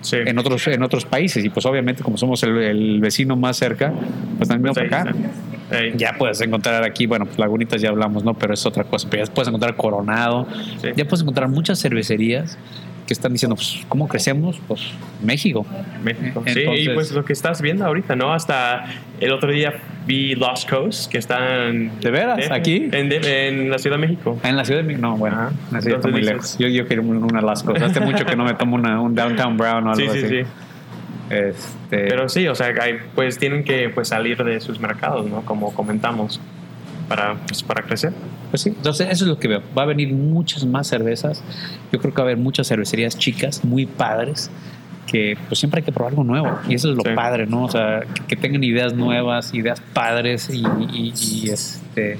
sí. en otros, en otros países. Y pues obviamente como somos el, el vecino más cerca, pues también Pues para acá. Ya puedes encontrar aquí, bueno, pues Lagunitas ya hablamos, ¿no? Pero es otra cosa. Pero ya puedes encontrar Coronado. Sí. Ya puedes encontrar muchas cervecerías que están diciendo, pues, ¿cómo crecemos? Pues México. México. sí, Entonces- y pues lo que estás viendo ahorita, ¿no? Hasta el otro día vi Lost Coast, que están... ¿De veras? ¿Aquí? En, en la Ciudad de México. Ah, En la Ciudad de México, no, bueno, Ajá. la ciudad está muy dices- lejos. Yo, yo quiero un- una Las Cosas. Hace mucho que no me tomo una- un Downtown Brown o algo Sí, sí, así. sí. Este, Pero sí, o sea, hay- pues tienen que pues, salir de sus mercados, ¿no? Como comentamos, para, pues, para crecer. Pues sí, entonces eso es lo que veo. Va a venir muchas más cervezas. Yo creo que va a haber muchas cervecerías chicas, muy padres, que pues siempre hay que probar algo nuevo. Y eso es lo Sí. padre, ¿no? O sea, que, tengan ideas nuevas, ideas padres y, y- y, este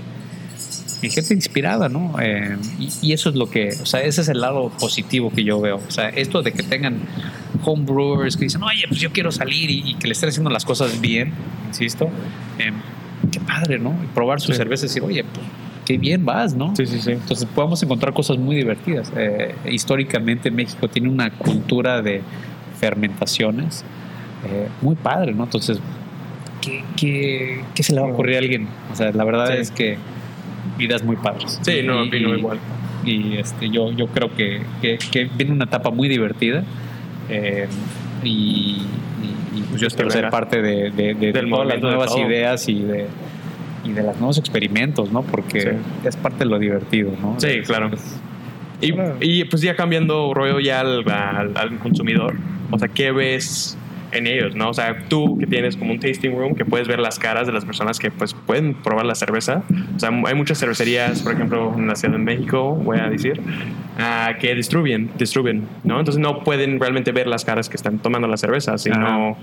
y gente inspirada, ¿no? Eh, y, y eso es lo que, o sea, ese es el lado positivo que yo veo. O sea, esto de que tengan homebrewers que dicen, oye, pues yo quiero salir y, y que le estén haciendo las cosas bien, insisto, eh, qué padre, ¿no? Y probar su Sí. cerveza y decir, oye, pues qué bien vas, ¿no? Sí, sí, sí. Entonces podemos encontrar cosas muy divertidas. Eh, históricamente México tiene una cultura de fermentaciones eh, muy padre, ¿no? Entonces, ¿qué, qué, qué se le va a ocurrir a alguien? O sea, la verdad Sí. es que vidas muy padres. Sí, no, Y- opino y- igual. Y este, yo, yo creo que, que, que viene una etapa muy divertida. eh, y, y- y, pues yo espero ser parte de, de- de todas las de nuevas ideas y de, y de los nuevos experimentos, ¿no? Porque Sí. es parte de lo divertido, ¿no? Sí, claro. es- Y, Claro. y, pues ya cambiando rollo ya al, al- al consumidor, o sea, ¿qué ves en ellos, no? O sea, tú que tienes como un tasting room, que puedes ver las caras de las personas que pues pueden probar la cerveza. O sea, hay muchas cervecerías, por ejemplo, en la Ciudad de México, voy a decir, ah, que distribuyen, distribuyen, ¿no? Entonces no pueden realmente ver las caras que están tomando la cerveza, sino... Ajá.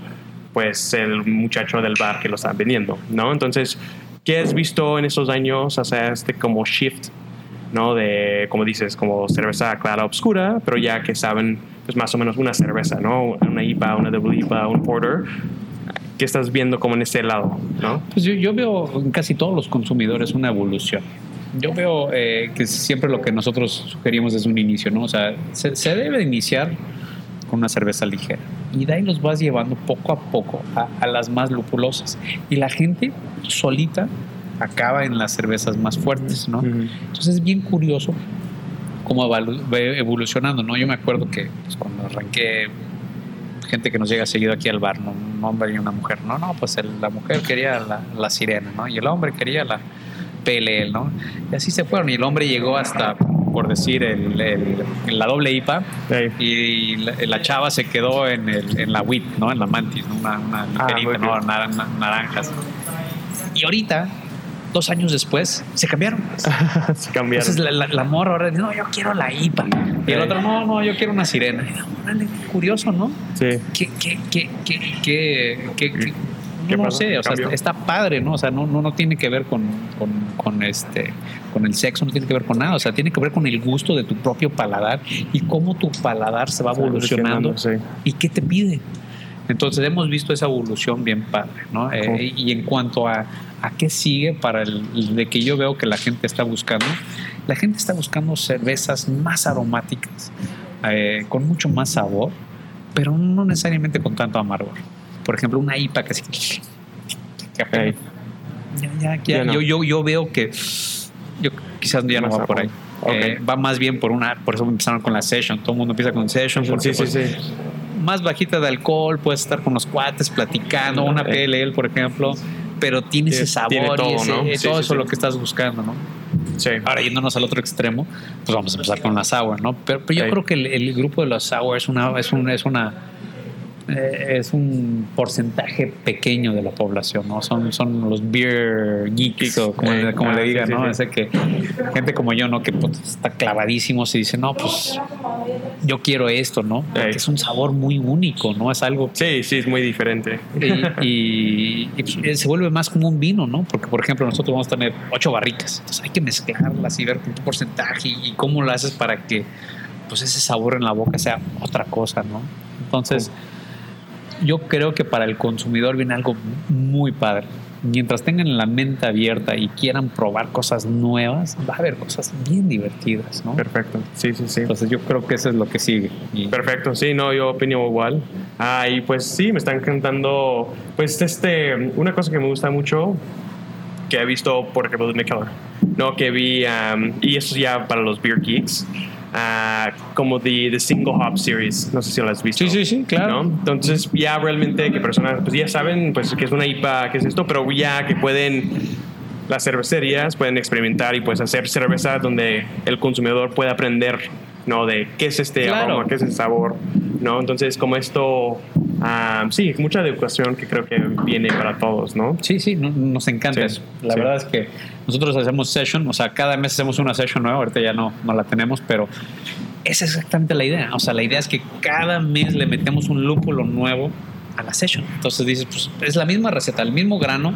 pues el muchacho del bar que lo está vendiendo, ¿no? Entonces, ¿qué has visto en estos años hacia este como shift, ¿no? De, como dices, como cerveza clara oscura, pero ya que saben, pues más o menos una cerveza, ¿no? Una IPA, una double IPA, un porter. ¿Qué estás viendo como en este lado, no? Pues yo, yo veo en casi todos los consumidores una evolución. Yo veo eh, que siempre lo que nosotros sugerimos desde un inicio, ¿no? O sea, se, se debe de iniciar con una cerveza ligera. Y de ahí los vas llevando poco a poco a, a, las más lupulosas. Y la gente solita acaba en las cervezas más fuertes, ¿no? Uh -huh. Entonces es bien curioso cómo va evolucionando, ¿no? Yo me acuerdo que pues, cuando arranqué, gente que nos llega seguido aquí al bar, ¿no? un hombre y una mujer, no, no, pues el, la mujer quería la, la, sirena, ¿no? Y el hombre quería la PLL, ¿no? Y así se fueron. Y el hombre llegó hasta por decir, el, el, la doble IPA sí. y la, la, chava se quedó en, el, en la WIT, ¿no? En la Mantis, ¿no? una, una ligerita, ah, ¿no? Nar, naranjas. Y ahorita, dos años después, se cambiaron. se cambiaron. Entonces la, la, la, morra ahora dice, no, yo quiero la IPA. Y el otro, no, no, yo quiero una sirena. Y, curioso, ¿no? Sí. ¿Qué, qué, qué, qué, qué, qué, qué no, no sé, o sea, está, está, padre, ¿no? O sea, no, no, no tiene que ver con, con, con, este, con el sexo, no tiene que ver con nada, o sea, tiene que ver con el gusto de tu propio paladar y cómo tu paladar se va evolucionando sí. y qué te pide. Entonces hemos visto esa evolución bien padre, ¿no? Eh, y en cuanto a, a qué sigue para el de que yo veo que la gente está buscando, la gente está buscando cervezas más aromáticas, eh, con mucho más sabor, pero no necesariamente con tanto amargor por ejemplo, una IPA que así. Hey. Ya, ya, ya, ya no. yo, yo, yo veo que yo quizás ya no va por ahí. Okay. Eh, va más bien por una, por eso empezaron con la session. Todo el mundo empieza con session. Porque, sí, pues, sí, sí. Más bajita de alcohol, puedes estar con los cuates platicando, una PLL, por ejemplo, pero tiene ese sabor tiene todo, y ese, ¿no? sí, todo sí, eso es lo que estás buscando, ¿no? Sí. Ahora yéndonos al otro extremo, pues vamos a empezar con la sour, ¿no? Pero, pero yo sí. creo que el, el, grupo de los sour es una, es un, es una eh, es un porcentaje pequeño de la población, ¿no? Son, son los beer geeks, o como, eh, como ah, le digan, sí, ¿no? Sí, Ese que gente como yo, ¿no? Que pues, está clavadísimo y dice, no, pues yo quiero esto, ¿no? Porque es un sabor muy único, ¿no? Es algo. Sí, sí, es muy diferente. Y, y, y pues, se vuelve más como un vino, ¿no? Porque, por ejemplo, nosotros vamos a tener ocho barricas, entonces hay que mezclarlas y ver qué porcentaje y, y cómo lo haces para que pues ese sabor en la boca sea otra cosa, ¿no? Entonces. Oh yo creo que para el consumidor viene algo muy padre. Mientras tengan la mente abierta y quieran probar cosas nuevas, va a haber cosas bien divertidas, ¿no? Perfecto, sí, sí, sí. Entonces yo creo que eso es lo que sigue. Perfecto, sí, no, yo opino igual. Ah, y pues sí, me están encantando, pues este, una cosa que me gusta mucho, que he visto, por ejemplo, de Mikkeller, ¿no? Que vi, um, y eso ya para los Beer Geeks, Uh, como de, de, Single Hop Series. No sé si lo has visto. Sí, sí, sí, claro. ¿no? Entonces, ya realmente que personas pues ya saben pues, que es una IPA, que es esto, pero ya que pueden, las cervecerías pueden experimentar y pues hacer cerveza donde el consumidor puede aprender, ¿no? De qué es este claro. aroma, qué es el sabor, ¿no? Entonces, como esto, uh, sí, mucha educación que creo que viene para todos, ¿no? Sí, sí, no, nos encanta sí, eso. La sí. verdad es que nosotros hacemos session, o sea, cada mes hacemos una session nueva, ahorita ya no, no la tenemos, pero esa es exactamente la idea. O sea, la idea es que cada mes le metemos un lúpulo nuevo a la session. Entonces dices, pues es la misma receta, el mismo grano,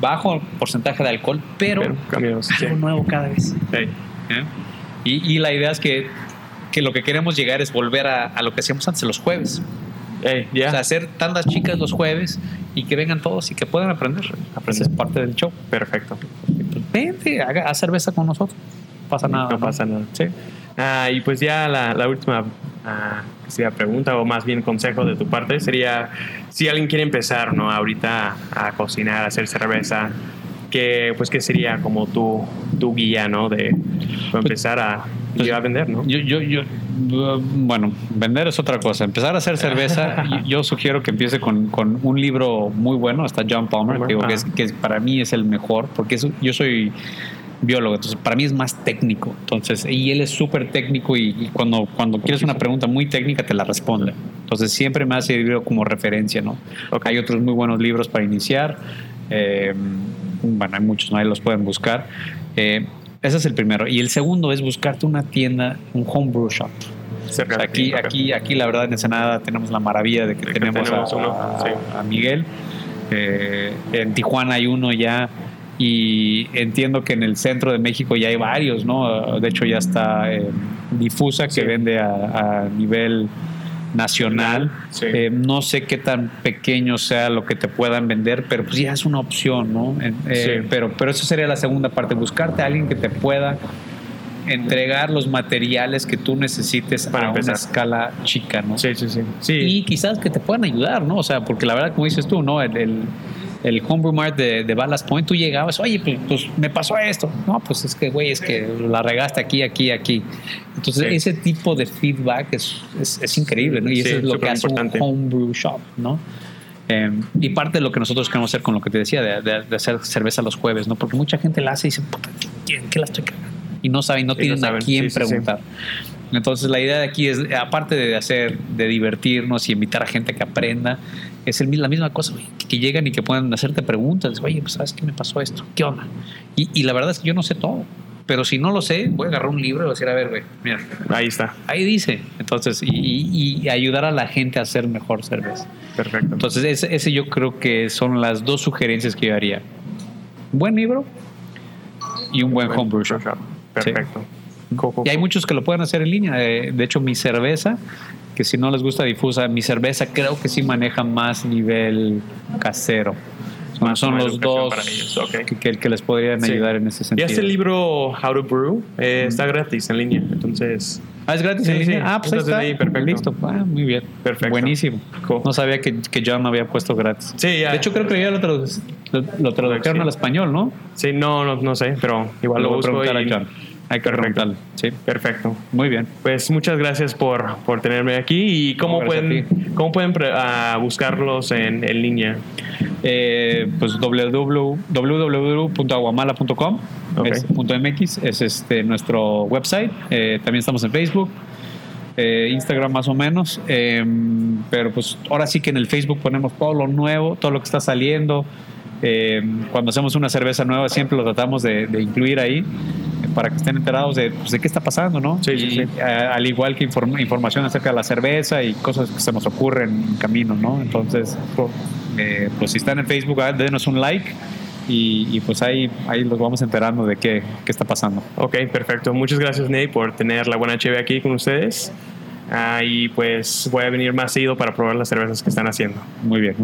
bajo porcentaje de alcohol, pero, pero cambios, algo sí. nuevo cada vez. Sí. ¿Eh? Y, y, la idea es que, que, lo que queremos llegar es volver a, a lo que hacíamos antes, los jueves. Hey, yeah. o sea, hacer tandas chicas los jueves y que vengan todos y que puedan aprender. Aprender es parte del show. Perfecto. Pues, vente, haga, haz cerveza con nosotros. No pasa nada. No, no. pasa nada. Sí. Uh, y pues ya la, la última uh, pregunta o más bien consejo de tu parte sería si alguien quiere empezar no ahorita a, a cocinar, a hacer cerveza, que pues qué sería como tu, tu guía no de empezar a, pues, a vender no yo, yo, yo bueno vender es otra cosa empezar a hacer cerveza yo sugiero que empiece con, con, un libro muy bueno está John Palmer que, digo, que, es, que, para mí es el mejor porque es, yo soy biólogo, entonces para mí es más técnico. Entonces, y él es súper técnico y, y, cuando, cuando quieres una pregunta muy técnica te la responde. Entonces siempre me ha servido como referencia, ¿no? Okay. Hay otros muy buenos libros para iniciar. Eh, bueno, hay muchos, ¿no? Ahí los pueden buscar. Eh, ese es el primero. Y el segundo es buscarte una tienda, un homebrew shop. Cerca O sea, aquí, aquí, aquí la verdad en Ensenada tenemos la maravilla de que De que tenemos, tenemos a, uno, a- sí. a Miguel. Eh, en Tijuana hay uno ya y entiendo que en el centro de México ya hay varios, ¿no? De hecho ya está eh, Difusa que Sí. vende a, a nivel nacional. Sí. Eh, no sé qué tan pequeño sea lo que te puedan vender, pero pues ya es una opción, ¿no? Eh, Sí. pero, pero eso sería la segunda parte, buscarte a alguien que te pueda entregar los materiales que tú necesites Para a empezar. una escala chica, ¿no? Sí, sí, sí. Sí, Y quizás que te puedan ayudar, ¿no? O sea, porque la verdad, como dices tú, ¿no? El, el, el Homebrew Mart de, de Ballast Point, tú llegabas, oye, pues, pues, me pasó esto. No, pues es que, güey, es que la regaste aquí, aquí, aquí. Entonces, Sí. ese tipo de feedback es, es, es increíble, ¿no? Y Sí, eso es lo que hace un superimportante. Homebrew Shop, ¿no? Eh, y parte de lo que nosotros queremos hacer con lo que te decía, de, de- de hacer cerveza los jueves, ¿no? Porque mucha gente la hace y dice, "Puta, ¿en qué la estoy cagando? Y no saben, no tienen saben. a quién preguntar. Entonces la idea de aquí es, aparte de hacer, de divertirnos y invitar a gente que aprenda, es el- la misma cosa, güey, que, llegan y que puedan hacerte preguntas, oye, pues sabes qué me pasó esto, ¿qué onda? Y, y la verdad es que yo no sé todo, pero si no lo sé, voy a agarrar un libro y voy a decir, a ver, güey, mira, ahí está. ahí dice. Entonces, y, ayudar a la gente a hacer mejor cerveza. Perfecto. Entonces, ese, ese yo creo que son las dos sugerencias que yo haría. Un buen libro y un buen homebrew shop. Perfecto. Y hay muchos que lo pueden hacer en línea. Eh, De hecho, mi cerveza, que si no les gusta difusa, mi cerveza creo que sí maneja más nivel casero. Son, Más son una los dos para ellos, ok. que, que- que les podrían Sí. ayudar en ese Y sentido. este libro, How to Brew, eh, está gratis en línea. Entonces, Ah, es gratis Sí, en línea. sí. Ah, pues ahí Entonces está. ahí, perfecto. Listo. Ah, muy bien. Perfecto. Buenísimo. Cool. No sabía que, que John había puesto gratis. Sí, ya. De hecho, creo que ya lo, tradu- lo, lo tradujeron al español, ¿no? sí, no, no, no sé, pero igual lo, voy a preguntar y- a John. Hay que preguntarle. Sí. Perfecto. Muy bien. Pues muchas gracias por, por tenerme aquí. ¿Y cómo No, pueden, cómo pueden pre- ah, buscarlos en, en línea? Eh, pues www- www.aguamala.com Ok. es punto .mx es este nuestro website. Eh, también estamos en Facebook, eh, Instagram más o menos. Eh, pero pues ahora sí que en el Facebook ponemos todo lo nuevo, todo lo que está saliendo. Eh, cuando hacemos una cerveza nueva siempre lo tratamos de, de incluir ahí para que estén enterados de, pues, de qué está pasando, ¿no? Sí, sí, sí. eh, al igual que inform- información acerca de la cerveza y cosas que se nos ocurren en camino, ¿no? Entonces, eh, pues si están en Facebook, ah, denos un like y, y, pues ahí, ahí los vamos enterando de qué, qué está pasando. Ok, perfecto. Muchas gracias, Nate, por tener la buena cheve aquí con ustedes. Ah, y pues voy a venir más seguido para probar las cervezas que están haciendo. Muy bien.